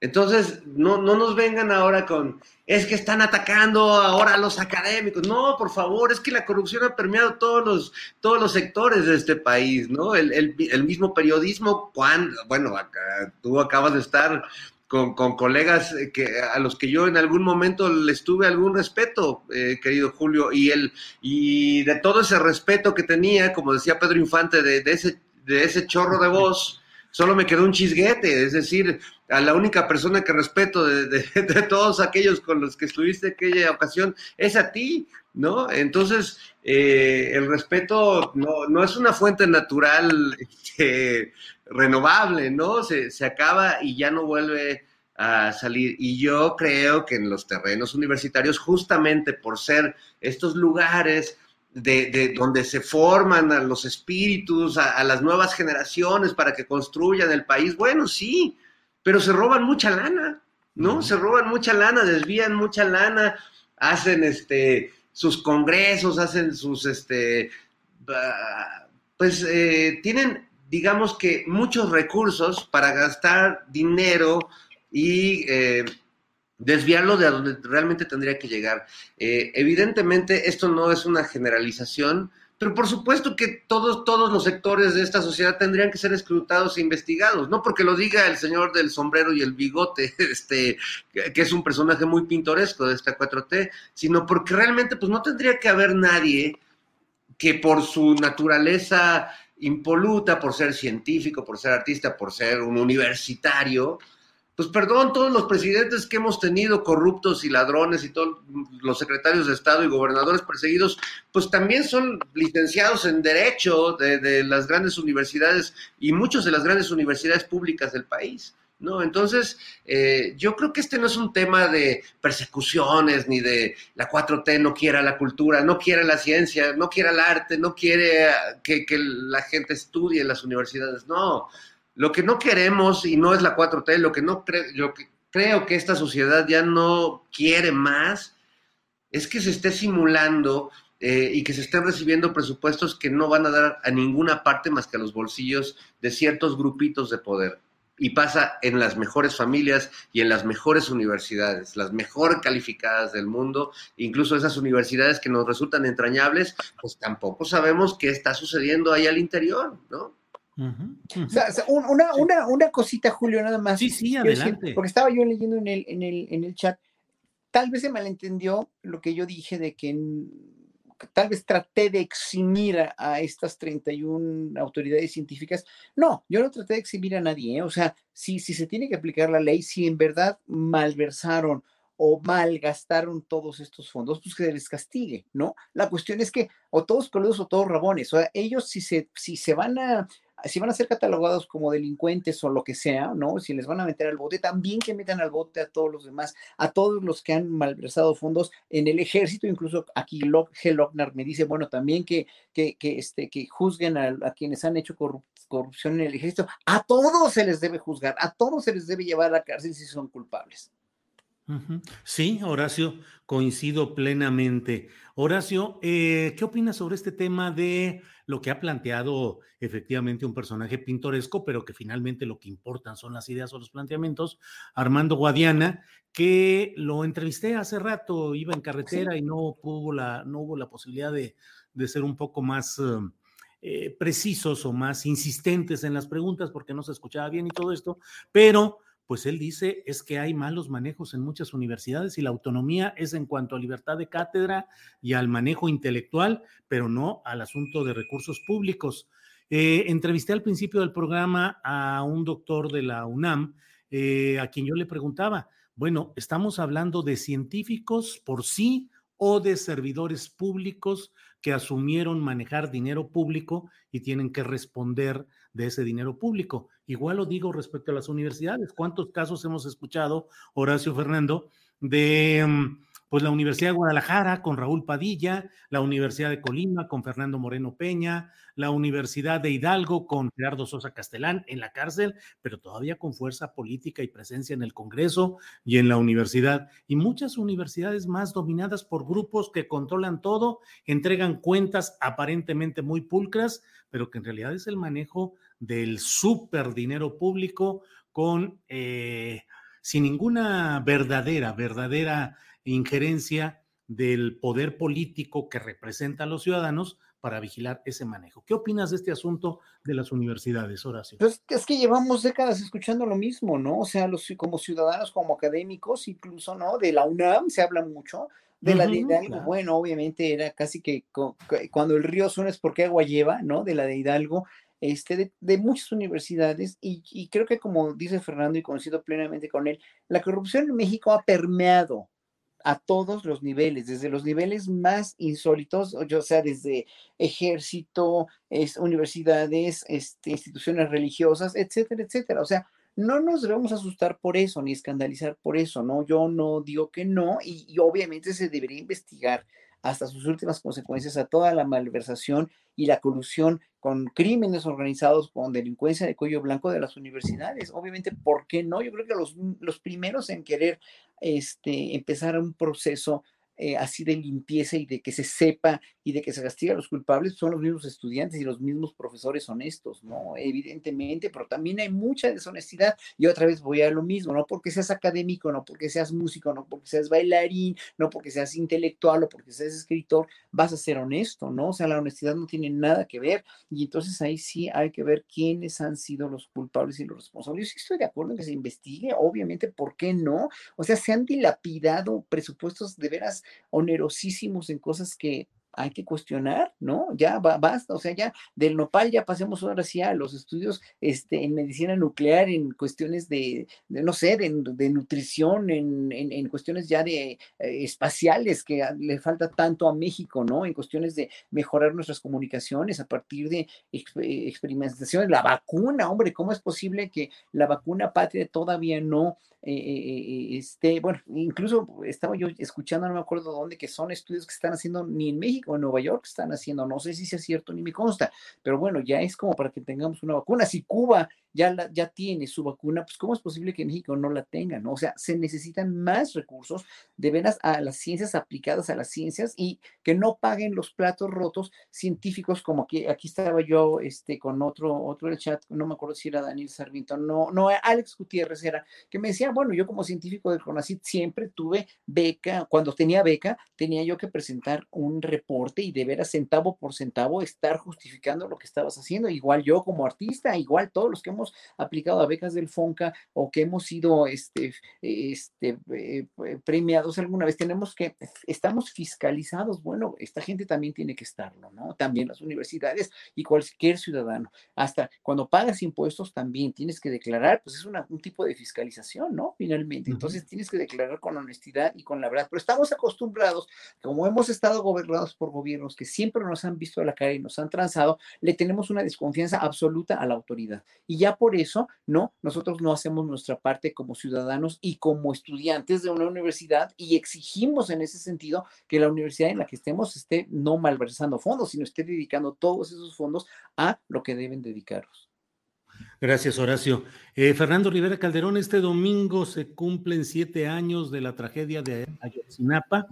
Entonces, no, no nos vengan ahora con, es que están atacando ahora a los académicos. No, por favor, es que la corrupción ha permeado todos los, todos los sectores de este país, ¿no? El, el, mismo periodismo, cuando, bueno, acá, tú acabas de estar con, con, colegas que, a los que yo en algún momento les tuve algún respeto, eh, querido Julio, y, el, y de todo ese respeto que tenía, como decía Pedro Infante, de, de ese, de ese chorro de voz, solo me quedó un chisguete, es decir, a la única persona que respeto de, todos aquellos con los que estuviste aquella ocasión es a ti, ¿no? Entonces, eh, el respeto no, no, es una fuente natural eh, renovable, ¿no? Se, se, acaba y ya no vuelve a salir. Y yo creo que en los terrenos universitarios, justamente por ser estos lugares de, de, donde se forman a los espíritus, a, a, las nuevas generaciones para que construyan el país. Bueno, sí, pero se roban mucha lana, ¿no? Uh -huh. Se roban mucha lana, desvían mucha lana, hacen este sus congresos, hacen sus este uh, pues eh, tienen digamos que muchos recursos para gastar dinero y eh, desviarlo de a donde realmente tendría que llegar. Eh, evidentemente, esto no es una generalización, pero por supuesto que todos, todos los sectores de esta sociedad tendrían que ser escrutados e investigados, no porque lo diga el señor del sombrero y el bigote, este, que es un personaje muy pintoresco de esta 4T, sino porque realmente pues no tendría que haber nadie que por su naturaleza impoluta, por ser científico, por ser artista, por ser un universitario, pues perdón, todos los presidentes que hemos tenido corruptos y ladrones y todos los secretarios de Estado y gobernadores perseguidos, pues también son licenciados en Derecho de, las grandes universidades y muchos de las grandes universidades públicas del país. ¿No? Entonces, eh, yo creo que este no es un tema de persecuciones, ni de la 4T no quiera la cultura, no quiere la ciencia, no quiere el arte, no quiere que la gente estudie en las universidades. No, Lo que no queremos, y no es la 4T, lo que, no lo que creo que esta sociedad ya no quiere más, es que se esté simulando eh, y que se estén recibiendo presupuestos que no van a dar a ninguna parte más que a los bolsillos de ciertos grupitos de poder. Y pasa en las mejores familias y en las mejores universidades, las mejor calificadas del mundo, incluso esas universidades que nos resultan entrañables, pues tampoco sabemos qué está sucediendo ahí al interior, ¿no? Una, una, una, cosita, Julio, nada más. Sí, sí, adelante. porque estaba yo leyendo en el, en, el, en el chat, tal vez se malentendió lo que yo dije de que tal vez traté de eximir a, estas 31 autoridades científicas. No, yo no traté de eximir a nadie. ¿eh? O sea, si, si se tiene que aplicar la ley, si en verdad malversaron o malgastaron todos estos fondos, pues que se les castigue, ¿no? La cuestión es que o todos coludos o todos rabones, o sea, ellos si se, si se van a si van a ser catalogados como delincuentes o lo que sea, ¿no? Si les van a meter al bote, también que metan al bote a todos los demás, a todos los que han malversado fondos en el ejército, incluso aquí G. Lochner me dice, bueno, también que, que, que, este, que juzguen a, quienes han hecho corrupción en el ejército, a todos se les debe juzgar, a todos se les debe llevar a la cárcel si son culpables. Sí, Horacio, coincido plenamente. Horacio, eh, ¿qué opinas sobre este tema de lo que ha planteado efectivamente un personaje pintoresco, pero que finalmente lo que importan son las ideas o los planteamientos? Armando Guadiana, que lo entrevisté hace rato, iba en carretera y no hubo la, no hubo la posibilidad de, ser un poco más... Eh, precisos o más insistentes en las preguntas porque no se escuchaba bien y todo esto, pero pues él dice es que hay malos manejos en muchas universidades y la autonomía es en cuanto a libertad de cátedra y al manejo intelectual, pero no al asunto de recursos públicos. Eh, entrevisté al principio del programa a un doctor de la UNAM, eh, a quien yo le preguntaba, bueno, ¿estamos hablando de científicos por sí o de servidores públicos que asumieron manejar dinero público y tienen que responder de ese dinero público. Igual lo digo respecto a las universidades. ¿Cuántos casos hemos escuchado, Horacio Fernando, de mm, pues la Universidad de Guadalajara con Raúl Padilla, la Universidad de Colima con Fernando Moreno Peña, la Universidad de Hidalgo con Gerardo Sosa Castelán en la cárcel, pero todavía con fuerza política y presencia en el Congreso y en la universidad. Y muchas universidades más dominadas por grupos que controlan todo, entregan cuentas aparentemente muy pulcras, pero que en realidad es el manejo del super dinero público con... Eh, sin ninguna verdadera, verdadera injerencia del poder político que representa a los ciudadanos para vigilar ese manejo. ¿Qué opinas de este asunto de las universidades, Horacio? Pues es que llevamos décadas escuchando lo mismo, ¿no? O sea, los, como ciudadanos, como académicos, incluso, ¿no? De la UNAM se habla mucho, de la de Hidalgo, bueno, obviamente era casi que cuando el río suena es porque agua lleva, ¿no? De la de Hidalgo, este, de, muchas universidades y, creo que como dice Fernando y coincido plenamente con él, la corrupción en México ha permeado a todos los niveles, desde los niveles más insólitos, o sea, desde ejército, es, universidades, este, instituciones religiosas, etcétera, etcétera. O sea, no nos debemos asustar por eso, ni escandalizar por eso, ¿no? Yo no digo que no, y obviamente se debería investigar hasta sus últimas consecuencias a toda la malversación y la colusión con crímenes organizados, con delincuencia de cuello blanco de las universidades. Obviamente, ¿por qué no? Yo creo que los, los primeros en querer este, empezar un proceso eh, así de limpieza y de que se sepa y de que se castiga a los culpables son los mismos estudiantes y los mismos profesores honestos, ¿no? Evidentemente, pero también hay mucha deshonestidad y otra vez voy a lo mismo, no porque seas académico, no porque seas músico, no porque seas bailarín, no porque seas intelectual o porque seas escritor, vas a ser honesto, ¿no? O sea, la honestidad no tiene nada que ver y entonces ahí sí hay que ver quiénes han sido los culpables y los responsables. Yo sí estoy de acuerdo en que se investigue, obviamente, ¿por qué no? O sea, se han dilapidado presupuestos de veras onerosísimos en cosas que hay que cuestionar, ¿no? Ya basta, o sea, ya del nopal ya pasemos ahora sí a los estudios este, en medicina nuclear, en cuestiones de, no sé, de, nutrición, en, cuestiones ya de eh, espaciales que le falta tanto a México, ¿no? En cuestiones de mejorar nuestras comunicaciones a partir de experimentación, la vacuna, hombre, ¿cómo es posible que la vacuna patria todavía no eh, eh, esté, bueno, incluso estaba yo escuchando, no me acuerdo dónde, que son estudios que están haciendo ni en México, o en Nueva York están haciendo, no sé si sea cierto ni me consta, pero bueno, ya es como para que tengamos una vacuna. Si Cuba ya, la, ya tiene su vacuna, pues ¿cómo es posible que México no la tenga? ¿no? O sea, se necesitan más recursos de veras a las ciencias aplicadas a las ciencias y que no paguen los platos rotos científicos como aquí, aquí estaba yo este, con otro, otro del chat, no me acuerdo si era Daniel Sarmiento, no, no, Alex Gutiérrez era, que me decía, bueno, yo como científico del CONACYT siempre tuve beca, cuando tenía beca, tenía yo que presentar un reporte y de veras centavo por centavo estar justificando lo que estabas haciendo, igual yo como artista, igual todos los que hemos aplicado a becas del FONCA o que hemos sido este, este, eh, premiados alguna vez, tenemos que, estamos fiscalizados, bueno, esta gente también tiene que estarlo, ¿no? También las universidades y cualquier ciudadano, hasta cuando pagas impuestos también tienes que declarar, pues es un tipo de fiscalización, ¿no? Finalmente, entonces tienes que declarar con honestidad y con la verdad, pero estamos acostumbrados, como hemos estado gobernados por gobiernos que siempre nos han visto a la cara y nos han transado, le tenemos una desconfianza absoluta a la autoridad. Y ya por eso, no, nosotros no hacemos nuestra parte como ciudadanos y como estudiantes de una universidad y exigimos en ese sentido que la universidad en la que estemos esté no malversando fondos, sino esté dedicando todos esos fondos a lo que deben dedicarlos. Gracias, Horacio. Eh, Fernando Rivera Calderón, este domingo se cumplen siete años de la tragedia de Ayotzinapa.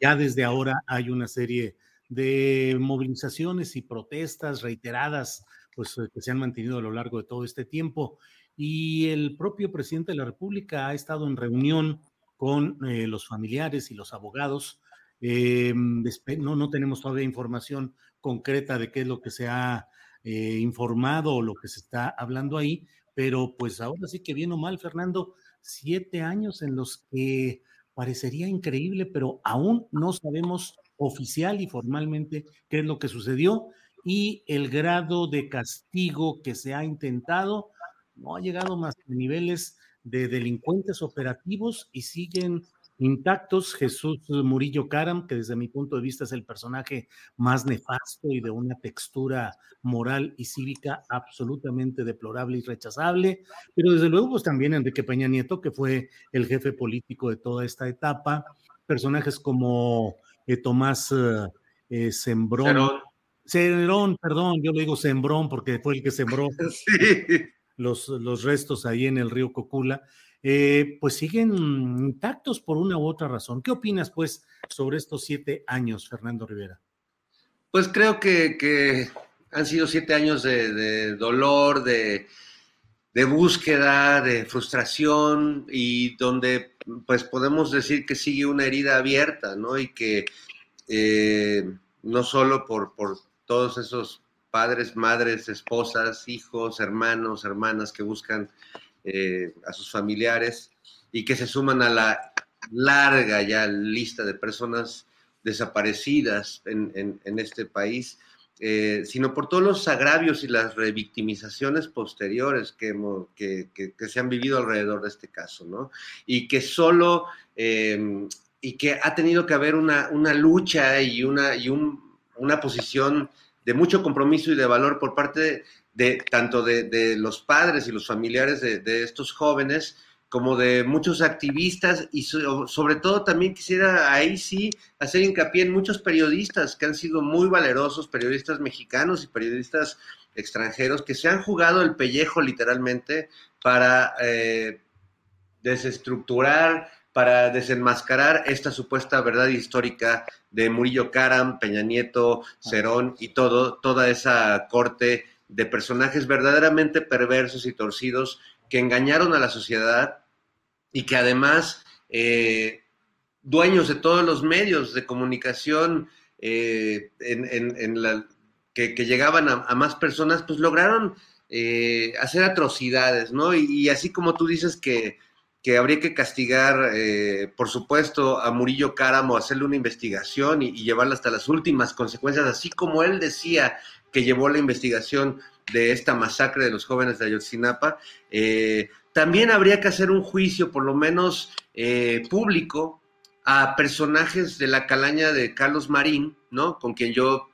Ya desde ahora hay una serie de movilizaciones y protestas reiteradas pues, eh, que se han mantenido a lo largo de todo este tiempo. Y el propio presidente de la República ha estado en reunión con eh, los familiares y los abogados. Eh, no, no tenemos todavía información concreta de qué es lo que se ha informado o lo que se está hablando ahí, pero pues ahora sí que bien o mal, Fernando, siete años en los que parecería increíble, pero aún no sabemos oficial y formalmente qué es lo que sucedió y el grado de castigo que se ha intentado no ha llegado más a niveles de delincuentes operativos y siguen intactos. Jesús Murillo Caram, que desde mi punto de vista es el personaje más nefasto y de una textura moral y cívica absolutamente deplorable y rechazable, pero desde luego pues también Enrique Peña Nieto, que fue el jefe político de toda esta etapa, personajes como eh, Tomás eh Sembrón. Cerón. perdón, yo le digo Sembrón porque fue el que sembró los, los restos ahí en el río Cocula. Eh, pues siguen intactos por una u otra razón. ¿Qué opinas, pues, sobre estos siete años, Fernando Rivera? Pues creo que, han sido siete años de, dolor, de, búsqueda, de frustración y donde, pues, podemos decir que sigue una herida abierta, ¿no? Y que eh, no solo por, por todos esos padres, madres, esposas, hijos, hermanos, hermanas que buscan eh, a sus familiares y que se suman a la larga ya lista de personas desaparecidas en, este país, eh, sino por todos los agravios y las revictimizaciones posteriores que, que, se han vivido alrededor de este caso, ¿no? Y que solo, em, y que ha tenido que haber una, una lucha y, una, y un, una posición de mucho compromiso y de valor por parte de, tanto de, los padres y los familiares de, estos jóvenes como de muchos activistas y sobre todo también quisiera ahí sí hacer hincapié en muchos periodistas que han sido muy valerosos, periodistas mexicanos y periodistas extranjeros que se han jugado el pellejo literalmente para eh, desestructurar, para desenmascarar esta supuesta verdad histórica de Murillo Karam, Peña Nieto, Cerón y todo, toda esa corte de personajes verdaderamente perversos y torcidos que engañaron a la sociedad y que además, eh, dueños de todos los medios de comunicación eh, que, llegaban a, más personas, pues lograron eh, hacer atrocidades, ¿no? Y, así como tú dices que, habría que castigar, por supuesto, a Murillo Cáramo, hacerle una investigación y, y llevarla hasta las últimas consecuencias, así como él decía que llevó la investigación de esta masacre de los jóvenes de Ayotzinapa, eh, también habría que hacer un juicio, por lo menos eh, público, a personajes de la calaña de Carlos Marín, ¿no? Con quien yo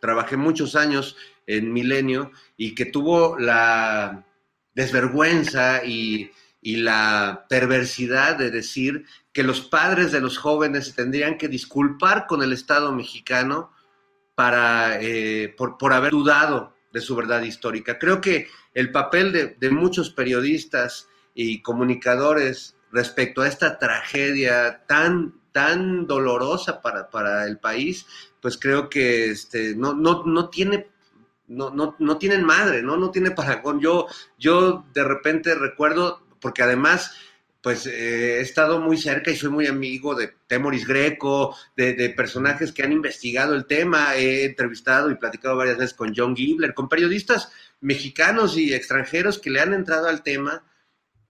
trabajé muchos años en Milenio y que tuvo la desvergüenza y, y la perversidad de decir que los padres de los jóvenes tendrían que disculpar con el Estado mexicano para, eh, por, haber dudado de su verdad histórica. Creo que el papel de, de muchos periodistas y comunicadores respecto a esta tragedia tan, tan dolorosa para, para el país, pues creo que este, no, no, no tiene no, no, no tienen madre, ¿no? No tiene paragón. Yo, yo de repente recuerdo, porque además, pues eh, he estado muy cerca y soy muy amigo de Temoris Greco, de, de, personajes que han investigado el tema. He entrevistado y platicado varias veces con John Gibler, con periodistas mexicanos y extranjeros que le han entrado al tema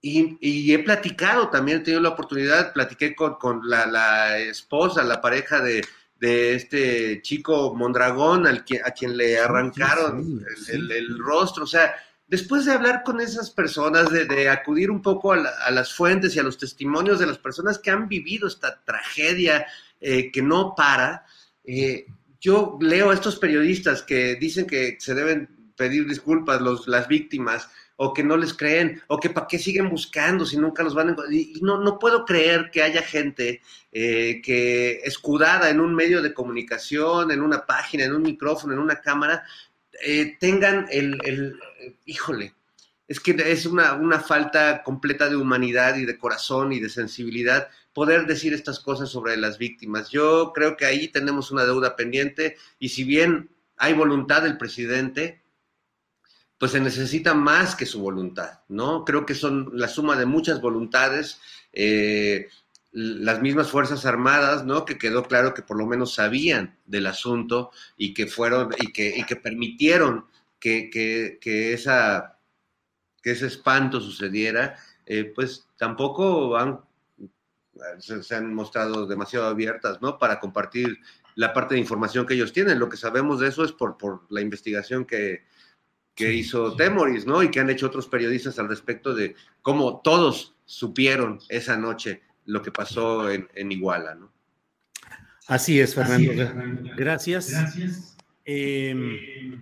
y, he platicado también, he tenido la oportunidad, platiqué con, con la, la, esposa, la pareja de, de este chico Mondragón, al que, a quien le arrancaron el, el, rostro. O sea, después de hablar con esas personas, de, acudir un poco a, la, a, las fuentes y a los testimonios de las personas que han vivido esta tragedia eh, que no para, eh, yo leo a estos periodistas que dicen que se deben pedir disculpas los, las víctimas o que no les creen, o que para qué siguen buscando si nunca los van a encontrar. Y no, no puedo creer que haya gente eh, que escudada en un medio de comunicación, en una página, en un micrófono, en una cámara, tengan el, híjole, es que es una, falta completa de humanidad y de corazón y de sensibilidad poder decir estas cosas sobre las víctimas. Yo creo que ahí tenemos una deuda pendiente y si bien hay voluntad del presidente, pues se necesita más que su voluntad, ¿no? Creo que son la suma de muchas voluntades, eh, las mismas Fuerzas Armadas, ¿no? Que quedó claro que por lo menos sabían del asunto y que fueron y que permitieron que, que, que, esa, que ese espanto sucediera, eh, pues tampoco han, se, se han mostrado demasiado abiertas, ¿no? Para compartir la parte de información que ellos tienen. Lo que sabemos de eso es por, por la investigación que, que hizo Temoris, ¿no? Y que han hecho otros periodistas al respecto de cómo todos supieron esa noche lo que pasó en, en Iguala, ¿no? Así es, Fernando. Así es, Fernando. Gracias. Gracias. Eh,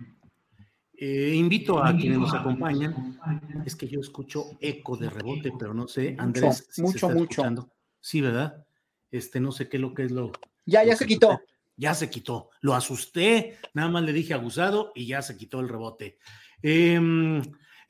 eh, invito a quienes nos acompañan. Es que yo escucho eco de rebote, pero no sé, Andrés. Mucho, si mucho. mucho. Sí, ¿verdad? Este, no sé qué es lo que es lo. Ya, ya lo se quitó. Ya se quitó. Lo asusté, nada más le dije abusado y ya se quitó el rebote. Eh,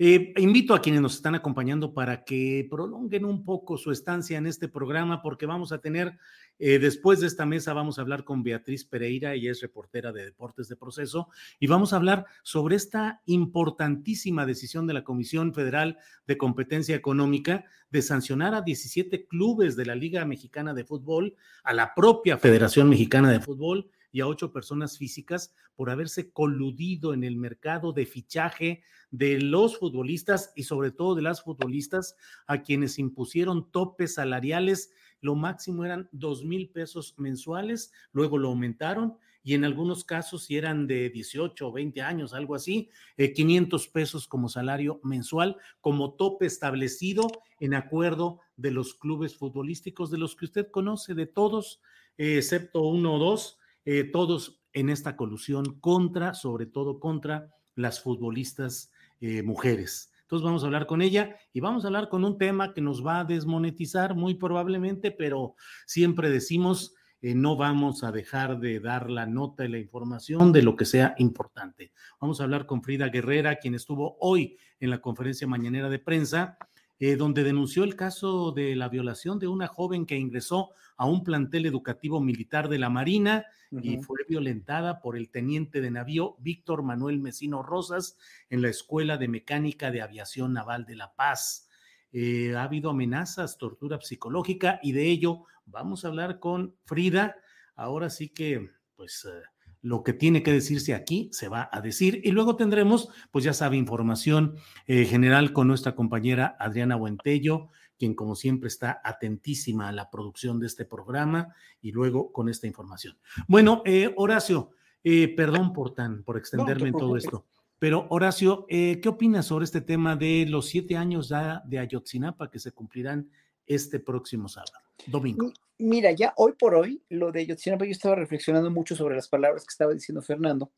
eh, invito a quienes nos están acompañando para que prolonguen un poco su estancia en este programa porque vamos a tener, eh, después de esta mesa, vamos a hablar con Beatriz Pereira, ella es reportera de Deportes de Proceso, y vamos a hablar sobre esta importantísima decisión de la Comisión Federal de Competencia Económica de sancionar a 17 clubes de la Liga Mexicana de Fútbol, a la propia Federación Mexicana de Fútbol y a ocho personas físicas por haberse coludido en el mercado de fichaje de los futbolistas y sobre todo de las futbolistas a quienes impusieron topes salariales. Lo máximo eran dos mil pesos mensuales, luego lo aumentaron y en algunos casos, si eran de 18 o 20 años, algo así, eh, 500 pesos como salario mensual, como tope establecido en acuerdo de los clubes futbolísticos, de los que usted conoce, de todos, eh, excepto uno o dos, eh, todos en esta colusión contra, sobre todo contra las futbolistas eh, mujeres. Entonces vamos a hablar con ella y vamos a hablar con un tema que nos va a desmonetizar muy probablemente, pero siempre decimos, eh, no vamos a dejar de dar la nota y la información de lo que sea importante. Vamos a hablar con Frida Guerrera, quien estuvo hoy en la conferencia mañanera de prensa, eh, donde denunció el caso de la violación de una joven que ingresó a un plantel educativo militar de la Marina uh -huh. y fue violentada por el teniente de navío Víctor Manuel Mesino Rosas en la Escuela de Mecánica de Aviación Naval de La Paz. Eh, ha habido amenazas, tortura psicológica y de ello vamos a hablar con Frida. Ahora sí que, pues, eh, lo que tiene que decirse aquí se va a decir y luego tendremos, pues ya sabe, información eh, general con nuestra compañera Adriana Buentello, quien como siempre está atentísima a la producción de este programa y luego con esta información. Bueno, eh, Horacio, eh, perdón por tan, por extenderme no, en todo esto. Pero Horacio, eh, ¿qué opinas sobre este tema de los siete años ya de Ayotzinapa que se cumplirán este próximo sábado, domingo? Mira, ya hoy por hoy, lo de Ayotzinapa, yo estaba reflexionando mucho sobre las palabras que estaba diciendo Fernando.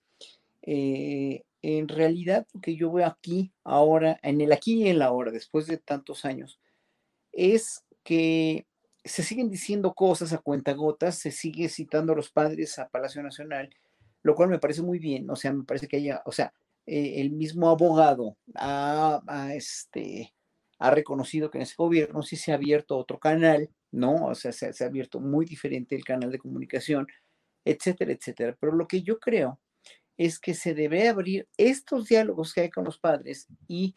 Eh, en realidad, lo que yo veo aquí, ahora, en el aquí y en la ahora, después de tantos años, es que se siguen diciendo cosas a cuentagotas, se sigue citando a los padres a Palacio Nacional, lo cual me parece muy bien, o sea, me parece que haya, o sea, eh, el mismo abogado ha, este, ha reconocido que en ese gobierno sí se ha abierto otro canal, ¿no? O sea, se, se ha abierto muy diferente el canal de comunicación, etcétera, etcétera. Pero lo que yo creo es que se debe abrir estos diálogos que hay con los padres y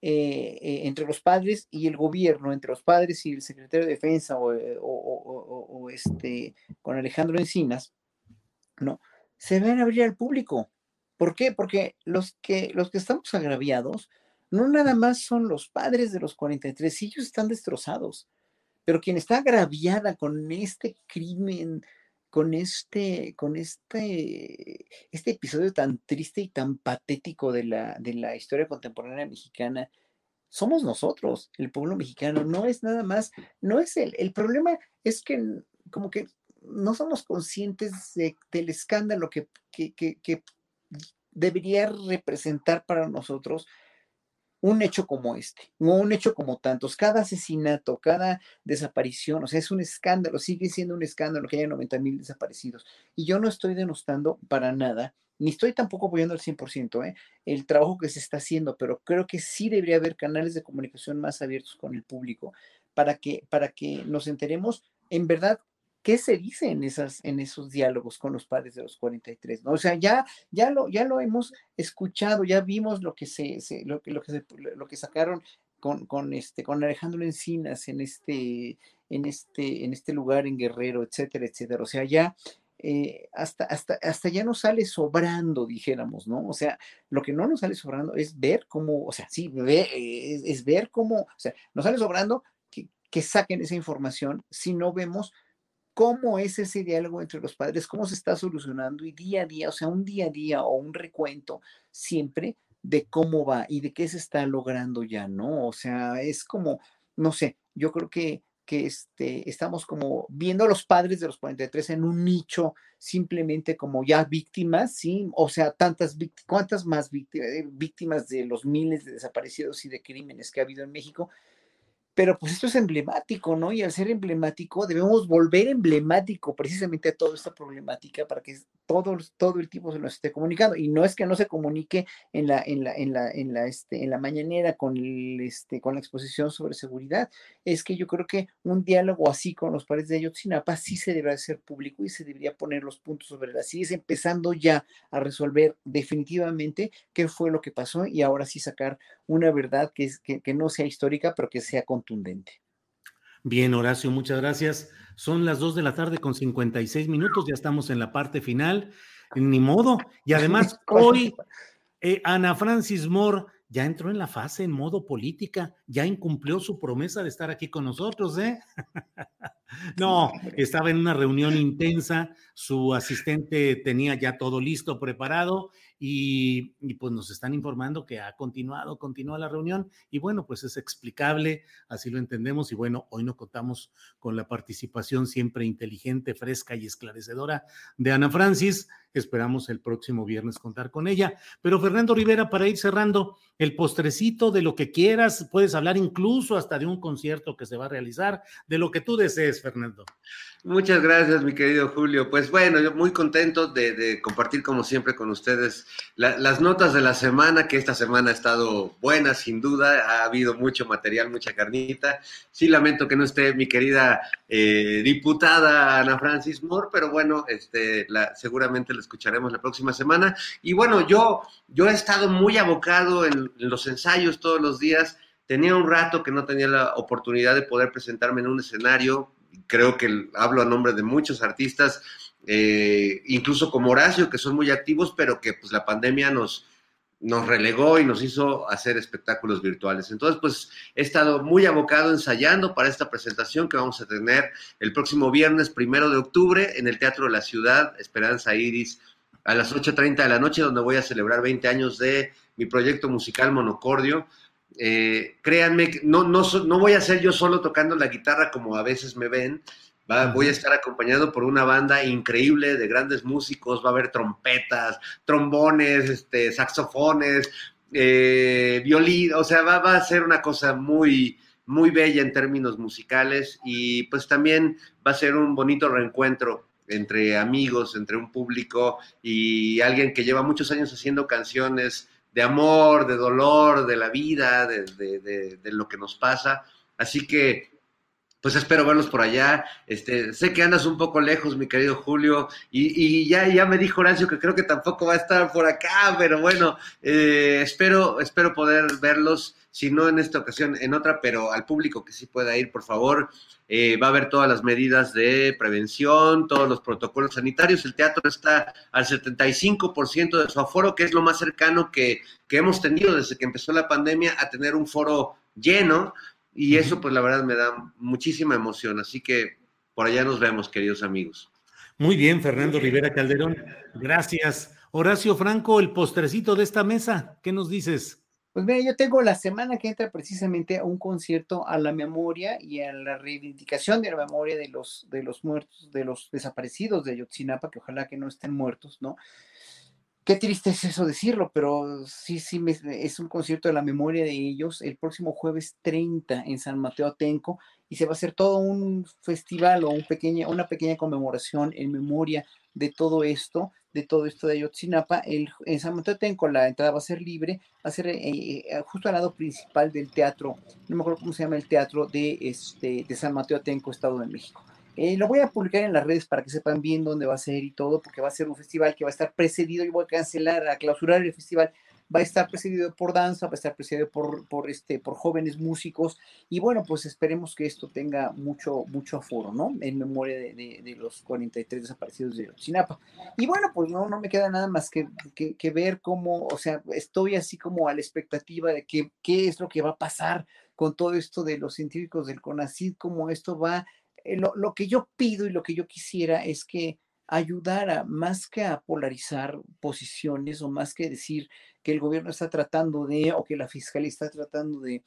eh, eh, entre los padres y el gobierno, entre los padres y el secretario de Defensa eh, o, este, con Alejandro Encinas, ¿no? Se deben abrir al público. ¿Por qué? Porque los que, los que estamos agraviados no nada más son los padres de los 43, ellos están destrozados, pero quien está agraviada con este crimen, con este, con este, este episodio tan triste y tan patético de la, de la historia contemporánea mexicana, somos nosotros, el pueblo mexicano, no es nada más, no es el, el problema es que como que no somos conscientes del escándalo que, que, que debería representar para nosotros un hecho como este, no un hecho como tantos, cada asesinato, cada desaparición, o sea, es un escándalo, sigue siendo un escándalo que haya 90 mil desaparecidos. Y yo no estoy denostando para nada, ni estoy tampoco apoyando al 100% ¿eh? el trabajo que se está haciendo, pero creo que sí debería haber canales de comunicación más abiertos con el público para que, para que nos enteremos en verdad ¿qué se dice en, esas, en esos diálogos con los padres de los 43? ¿no? O sea, ya, ya, lo, ya lo hemos escuchado, ya vimos lo que, se, lo, que, lo, que sacaron con, con, este, con Alejandro Encinas en este, en, este, en este lugar en Guerrero, etcétera, etcétera. O sea, ya eh, hasta, hasta, hasta ya no sale sobrando, dijéramos, ¿no? O sea, lo que no nos sale sobrando es ver cómo, o sea, sí, es, ver cómo, o sea, nos sale sobrando que saquen esa información si no vemos cómo es ese diálogo entre los padres, cómo se está solucionando y día a día, o sea, un día a día o un recuento siempre de cómo va y de qué se está logrando ya, ¿no? O sea, es como, no sé, yo creo que, que este, estamos como viendo a los padres de los 43 en un nicho simplemente como ya víctimas, ¿sí? O sea, tantas víctimas, ¿cuántas más víctimas, víctimas de los miles de desaparecidos y de crímenes que ha habido en México? Pero pues esto es emblemático, ¿no? Y al ser emblemático, debemos volver emblemático precisamente a toda esta problemática para que todo, todo el tiempo se nos esté comunicando. Y no es que no se comunique en la, en la, en la, en la, este, en la mañanera con, el, este, con la exposición sobre seguridad, es que yo creo que un diálogo así con los pares de Ayotzinapa sí se debería hacer público y se debería poner los puntos sobre las es empezando ya a resolver definitivamente qué fue lo que pasó y ahora sí sacar una verdad que, es, que, que no sea histórica, pero que sea contundente Bien, Horacio, muchas gracias. Son las 2 de la tarde con 56 minutos, ya estamos en la parte final. Ni modo. Y además, hoy eh, Ana Francis Moore ya entró en la fase en modo política, ya incumplió su promesa de estar aquí con nosotros, ¿eh? no, estaba en una reunión intensa, su asistente tenía ya todo listo, preparado, y, pues nos están informando que ha continuado, continúa la reunión y bueno, pues es explicable, así lo entendemos y bueno, hoy no contamos con la participación siempre inteligente, fresca y esclarecedora de Ana Francis. Esperamos el próximo viernes contar con ella. Pero Fernando Rivera, para ir cerrando, el postrecito de lo que quieras, puedes hablar incluso hasta de un concierto que se va a realizar, de lo que tú desees, Fernando. Muchas gracias, mi querido Julio. Pues bueno, yo muy contento de, compartir como siempre con ustedes las notas de la semana, que esta semana ha estado buena, sin duda. Ha habido mucho material, mucha carnita. Sí lamento que no esté mi querida eh, diputada Ana Francis Moore, pero bueno, este, la, seguramente la escucharemos la próxima semana. Y bueno, yo, yo he estado muy abocado en los ensayos todos los días. Tenía un rato que no tenía la oportunidad de poder presentarme en un escenario creo que hablo a nombre de muchos artistas, eh, incluso como Horacio, que son muy activos, pero que pues la pandemia nos, nos relegó y nos hizo hacer espectáculos virtuales. Entonces, pues he estado muy abocado ensayando para esta presentación que vamos a tener el próximo viernes primero de octubre en el Teatro de la Ciudad, Esperanza Iris, a las 8.30 de la noche, donde voy a celebrar 20 años de mi proyecto musical Monocordio. Eh, créanme, no, no, no voy a ser yo solo tocando la guitarra como a veces me ven. voy a estar acompañado por una banda increíble de grandes músicos. Va a haber trompetas, trombones, este, saxofones, eh, violín. O sea, va, va, a ser una cosa muy, muy bella en términos musicales. Y pues también va a ser un bonito reencuentro entre amigos, entre un público y alguien que lleva muchos años haciendo canciones de amor, de dolor, de la vida, de, de, lo que nos pasa. Así que pues espero verlos por allá. Este, sé que andas un poco lejos, mi querido Julio, y, ya, ya me dijo Horacio que creo que tampoco va a estar por acá, pero bueno, eh, espero, espero poder verlos, si no en esta ocasión, en otra, pero al público que sí pueda ir, por favor. Eh, va a haber todas las medidas de prevención, todos los protocolos sanitarios. El teatro está al 75% de su aforo, que es lo más cercano que, que hemos tenido desde que empezó la pandemia a tener un foro lleno. Y eso, pues la verdad, me da muchísima emoción. Así que por allá nos vemos, queridos amigos. Muy bien, Fernando Rivera Calderón. Gracias. Horacio Franco, el postrecito de esta mesa, ¿qué nos dices? Pues mira, yo tengo la semana que entra precisamente a un concierto a la memoria y a la reivindicación de la memoria de los, de los muertos, de los desaparecidos de Ayotzinapa, que ojalá que no estén muertos, ¿no? Qué triste es eso decirlo, pero sí, sí, es un concierto de la memoria de ellos el próximo jueves 30 en San Mateo Atenco y se va a hacer todo un festival o un pequeña, una pequeña conmemoración en memoria de todo esto, de todo esto de Ayotzinapa. El, en San Mateo Atenco la entrada va a ser libre, va a ser eh, eh, justo al lado principal del teatro, no me acuerdo cómo se llama el teatro de, este, de San Mateo Atenco, Estado de México. Eh, lo voy a publicar en las redes para que sepan bien dónde va a ser y todo, porque va a ser un festival que va a estar precedido, y voy a cancelar, a clausurar el festival, va a estar precedido por danza, va a estar precedido por, por, este, por jóvenes músicos, y bueno, pues esperemos que esto tenga mucho, mucho aforo, ¿no? En memoria de, de, los 43 desaparecidos de Chinapa. Y bueno, pues no, no me queda nada más que, que, que, ver cómo, o sea, estoy así como a la expectativa de que, qué es lo que va a pasar con todo esto de los científicos del CONACID, cómo esto va eh, lo, que yo pido y lo que yo quisiera es que ayudara más que a polarizar posiciones o más que decir que el gobierno está tratando de o que la fiscalía está tratando de.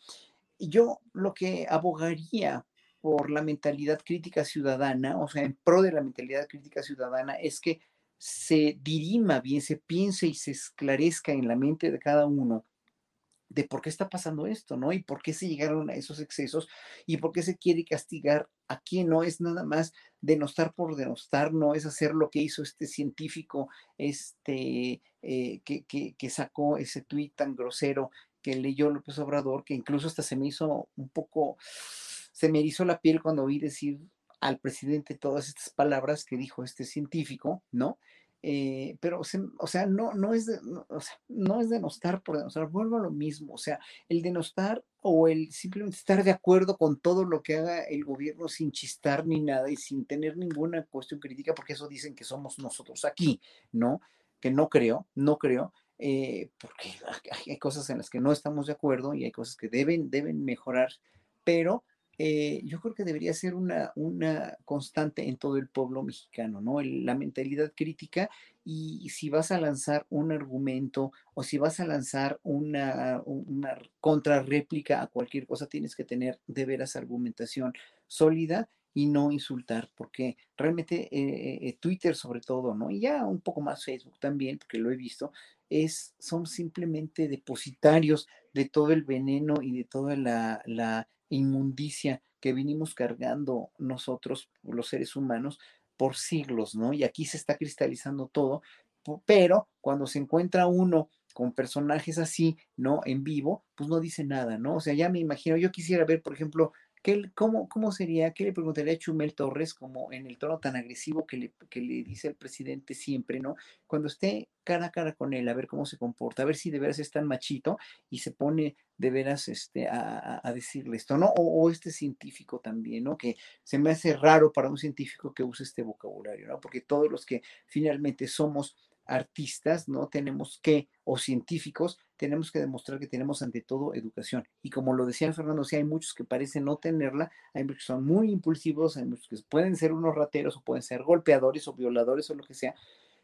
Yo lo que abogaría por la mentalidad crítica ciudadana, o sea, en pro de la mentalidad crítica ciudadana, es que se dirima bien, se piense y se esclarezca en la mente de cada uno de por qué está pasando esto, ¿no? Y por qué se llegaron a esos excesos y por qué se quiere castigar a no es nada más denostar por denostar, no es hacer lo que hizo este científico, este, eh, que, que, sacó ese tuit tan grosero que leyó López Obrador, que incluso hasta se me hizo un poco, se me hizo la piel cuando oí decir al presidente todas estas palabras que dijo este científico, ¿no? Eh, pero, o sea, no, no, es de, no, o sea, no es denostar por denostar, vuelvo a lo mismo, o sea, el denostar o el simplemente estar de acuerdo con todo lo que haga el gobierno sin chistar ni nada y sin tener ninguna cuestión crítica, porque eso dicen que somos nosotros aquí, ¿no? Que no creo, no creo, eh, porque hay cosas en las que no estamos de acuerdo y hay cosas que deben, deben mejorar, pero eh, yo creo que debería ser una, una constante en todo el pueblo mexicano, ¿no? la mentalidad crítica y si vas a lanzar un argumento o si vas a lanzar una, una contrarréplica a cualquier cosa, tienes que tener de veras argumentación sólida y no insultar, porque realmente eh, eh, Twitter sobre todo, ¿no? Y ya un poco más Facebook también, porque lo he visto, es, son simplemente depositarios de todo el veneno y de toda la, la inmundicia que vinimos cargando nosotros, los seres humanos, por siglos, ¿no? Y aquí se está cristalizando todo, pero cuando se encuentra uno con personajes así, ¿no? En vivo, pues no dice nada, ¿no? O sea, ya me imagino, yo quisiera ver, por ejemplo, ¿Qué, cómo, ¿Cómo sería? ¿Qué le preguntaría a Chumel Torres como en el tono tan agresivo que le, dice el presidente siempre, ¿no? Cuando esté cara a cara con él, a ver cómo se comporta, a ver si de veras es tan machito y se pone de veras este, a, a decirle esto, ¿no? O, o, este científico también, ¿no? Que se me hace raro para un científico que use este vocabulario, ¿no? Porque todos los que finalmente somos artistas, ¿no? Tenemos que, o científicos, tenemos que demostrar que tenemos ante todo educación. Y como lo decía Fernando, si hay muchos que parecen no tenerla, hay muchos que son muy impulsivos, hay muchos que pueden ser unos rateros o pueden ser golpeadores o violadores o lo que sea,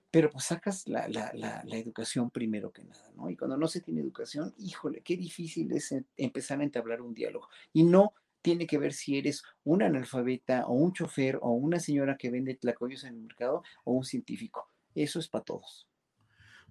pero pues sacas la, la, la, la, educación primero que nada, ¿no? Y cuando no se tiene educación, híjole, qué difícil es empezar a entablar un diálogo. Y no tiene que ver si eres un analfabeta o un chofer o una señora que vende tlacoyos en el mercado o un científico. Eso es para todos.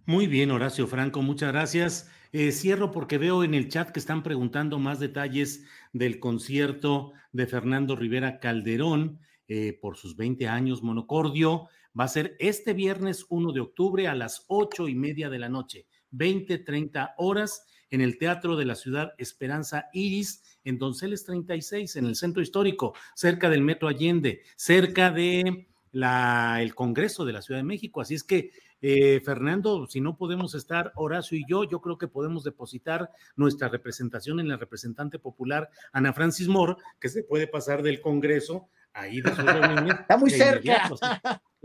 Muy bien, Horacio Franco, muchas gracias. Eh, cierro porque veo en el chat que están preguntando más detalles del concierto de Fernando Rivera Calderón eh, por sus 20 años monocordio. Va a ser este viernes 1 de octubre a las ocho y media de la noche. 20, 30 horas en el Teatro de la Ciudad Esperanza Iris, en Donceles 36, en el centro histórico, cerca del Metro Allende, cerca de la, el Congreso de la Ciudad de México. Así es que, eh, Fernando, si no podemos estar Horacio y yo, yo creo que podemos depositar nuestra representación en la representante popular Ana Francis Moore, que se puede pasar del Congreso ahí de Está muy cerca.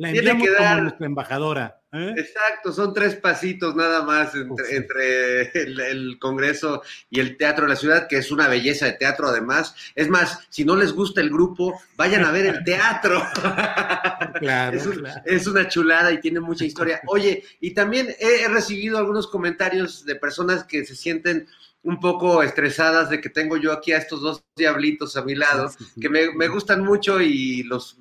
La enviamos como nuestra embajadora. ¿eh? Exacto, son tres pasitos nada más entre, el, Congreso y el Teatro de la Ciudad, que es una belleza de teatro además. Es más, si no les gusta el grupo, vayan a ver el teatro. Claro, es, una chulada y tiene mucha historia. Oye, y también he, recibido algunos comentarios de personas que se sienten un poco estresadas de que tengo yo aquí a estos dos diablitos a mi lado, que me, me gustan mucho y los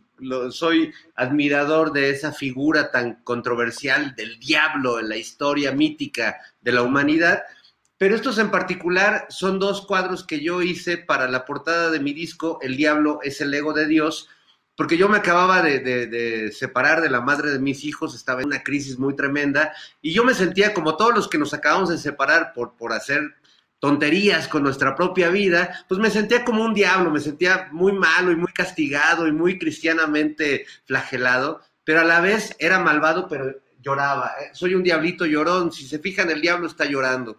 soy admirador de esa figura tan controversial del diablo en la historia mítica de la humanidad. Pero estos en particular son dos cuadros que yo hice para la portada de mi disco, El Diablo es el ego de Dios, porque yo me acababa de, de, separar de la madre de mis hijos, estaba en una crisis muy tremenda, y yo me sentía como todos los que nos acabamos de separar por, por hacer tonterías con nuestra propia vida, pues me sentía como un diablo, me sentía muy malo y muy castigado y muy cristianamente flagelado, pero a la vez era malvado, pero lloraba. Eh, soy un diablito llorón, si se fijan, el diablo está llorando.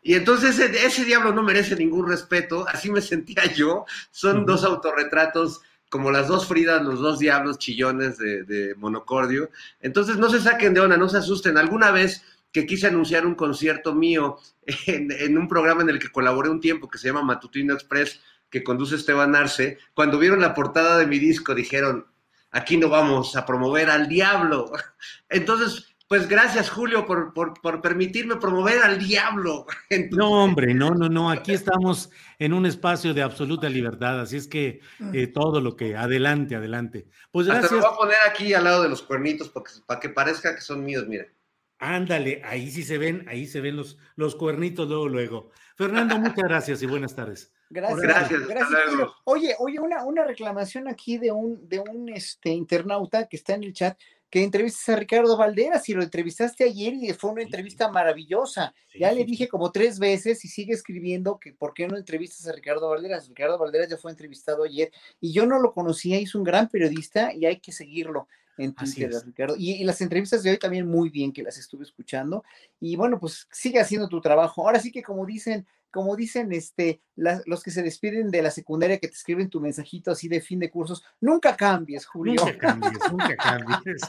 Y entonces ese, diablo no merece ningún respeto, así me sentía yo. Son dos autorretratos como las dos Fridas, los dos diablos chillones de, de Monocordio. Entonces no se saquen de onda, no se asusten. Alguna vez que quise anunciar un concierto mío en, un programa en el que colaboré un tiempo que se llama Matutino Express, que conduce Esteban Arce. Cuando vieron la portada de mi disco dijeron, aquí no vamos a promover al diablo. Entonces, pues gracias Julio por, por, permitirme promover al diablo. No, hombre, no, no, no, aquí estamos en un espacio de absoluta libertad, así es que eh, todo lo que, adelante, adelante. Pues gracias. Hasta lo voy a poner aquí al lado de los cuernitos para que parezca que son míos, mira. Ándale, ahí sí se ven, ahí se ven los, los cuernitos luego, luego. Fernando, muchas gracias y buenas tardes. Gracias, gracias. Oye, oye, una, una reclamación aquí de un, de un este, internauta que está en el chat que entrevistas a Ricardo Valderas y lo entrevistaste ayer y fue una entrevista maravillosa. ya le dije como tres veces y sigue escribiendo que por qué no entrevistas a Ricardo Valderas. Ricardo Valderas ya fue entrevistado ayer y yo no lo conocía, es un gran periodista y hay que seguirlo en Twitter, Ricardo. Y, las entrevistas de hoy también muy bien que las estuve escuchando. Y bueno, pues sigue haciendo tu trabajo. Ahora sí que como dicen, como dicen este, los que se despiden de la secundaria que te escriben tu mensajito así de fin de cursos, nunca cambies, Julio. Nunca cambies, nunca cambies.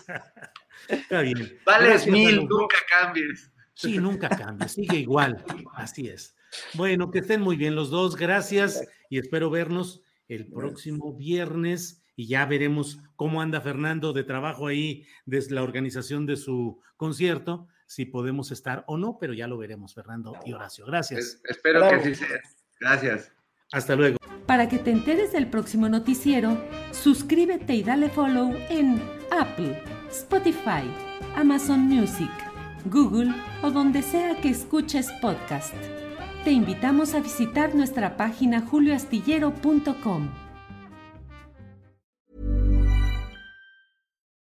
Está bien. Vales mil, nunca cambies. Sí, nunca cambies, sigue igual. Así es. Bueno, que estén muy bien los dos. Gracias y espero vernos el próximo viernes y ya veremos cómo anda Fernando de trabajo ahí desde la organización de su concierto, si podemos estar o no, pero ya lo veremos, Fernando y Horacio. Gracias. espero que sí sea. Gracias. Hasta luego. Para que te enteres del próximo noticiero, suscríbete y dale follow en Apple, Spotify, Amazon Music, Google o donde sea que escuches podcast. Te invitamos a visitar nuestra página julioastillero.com.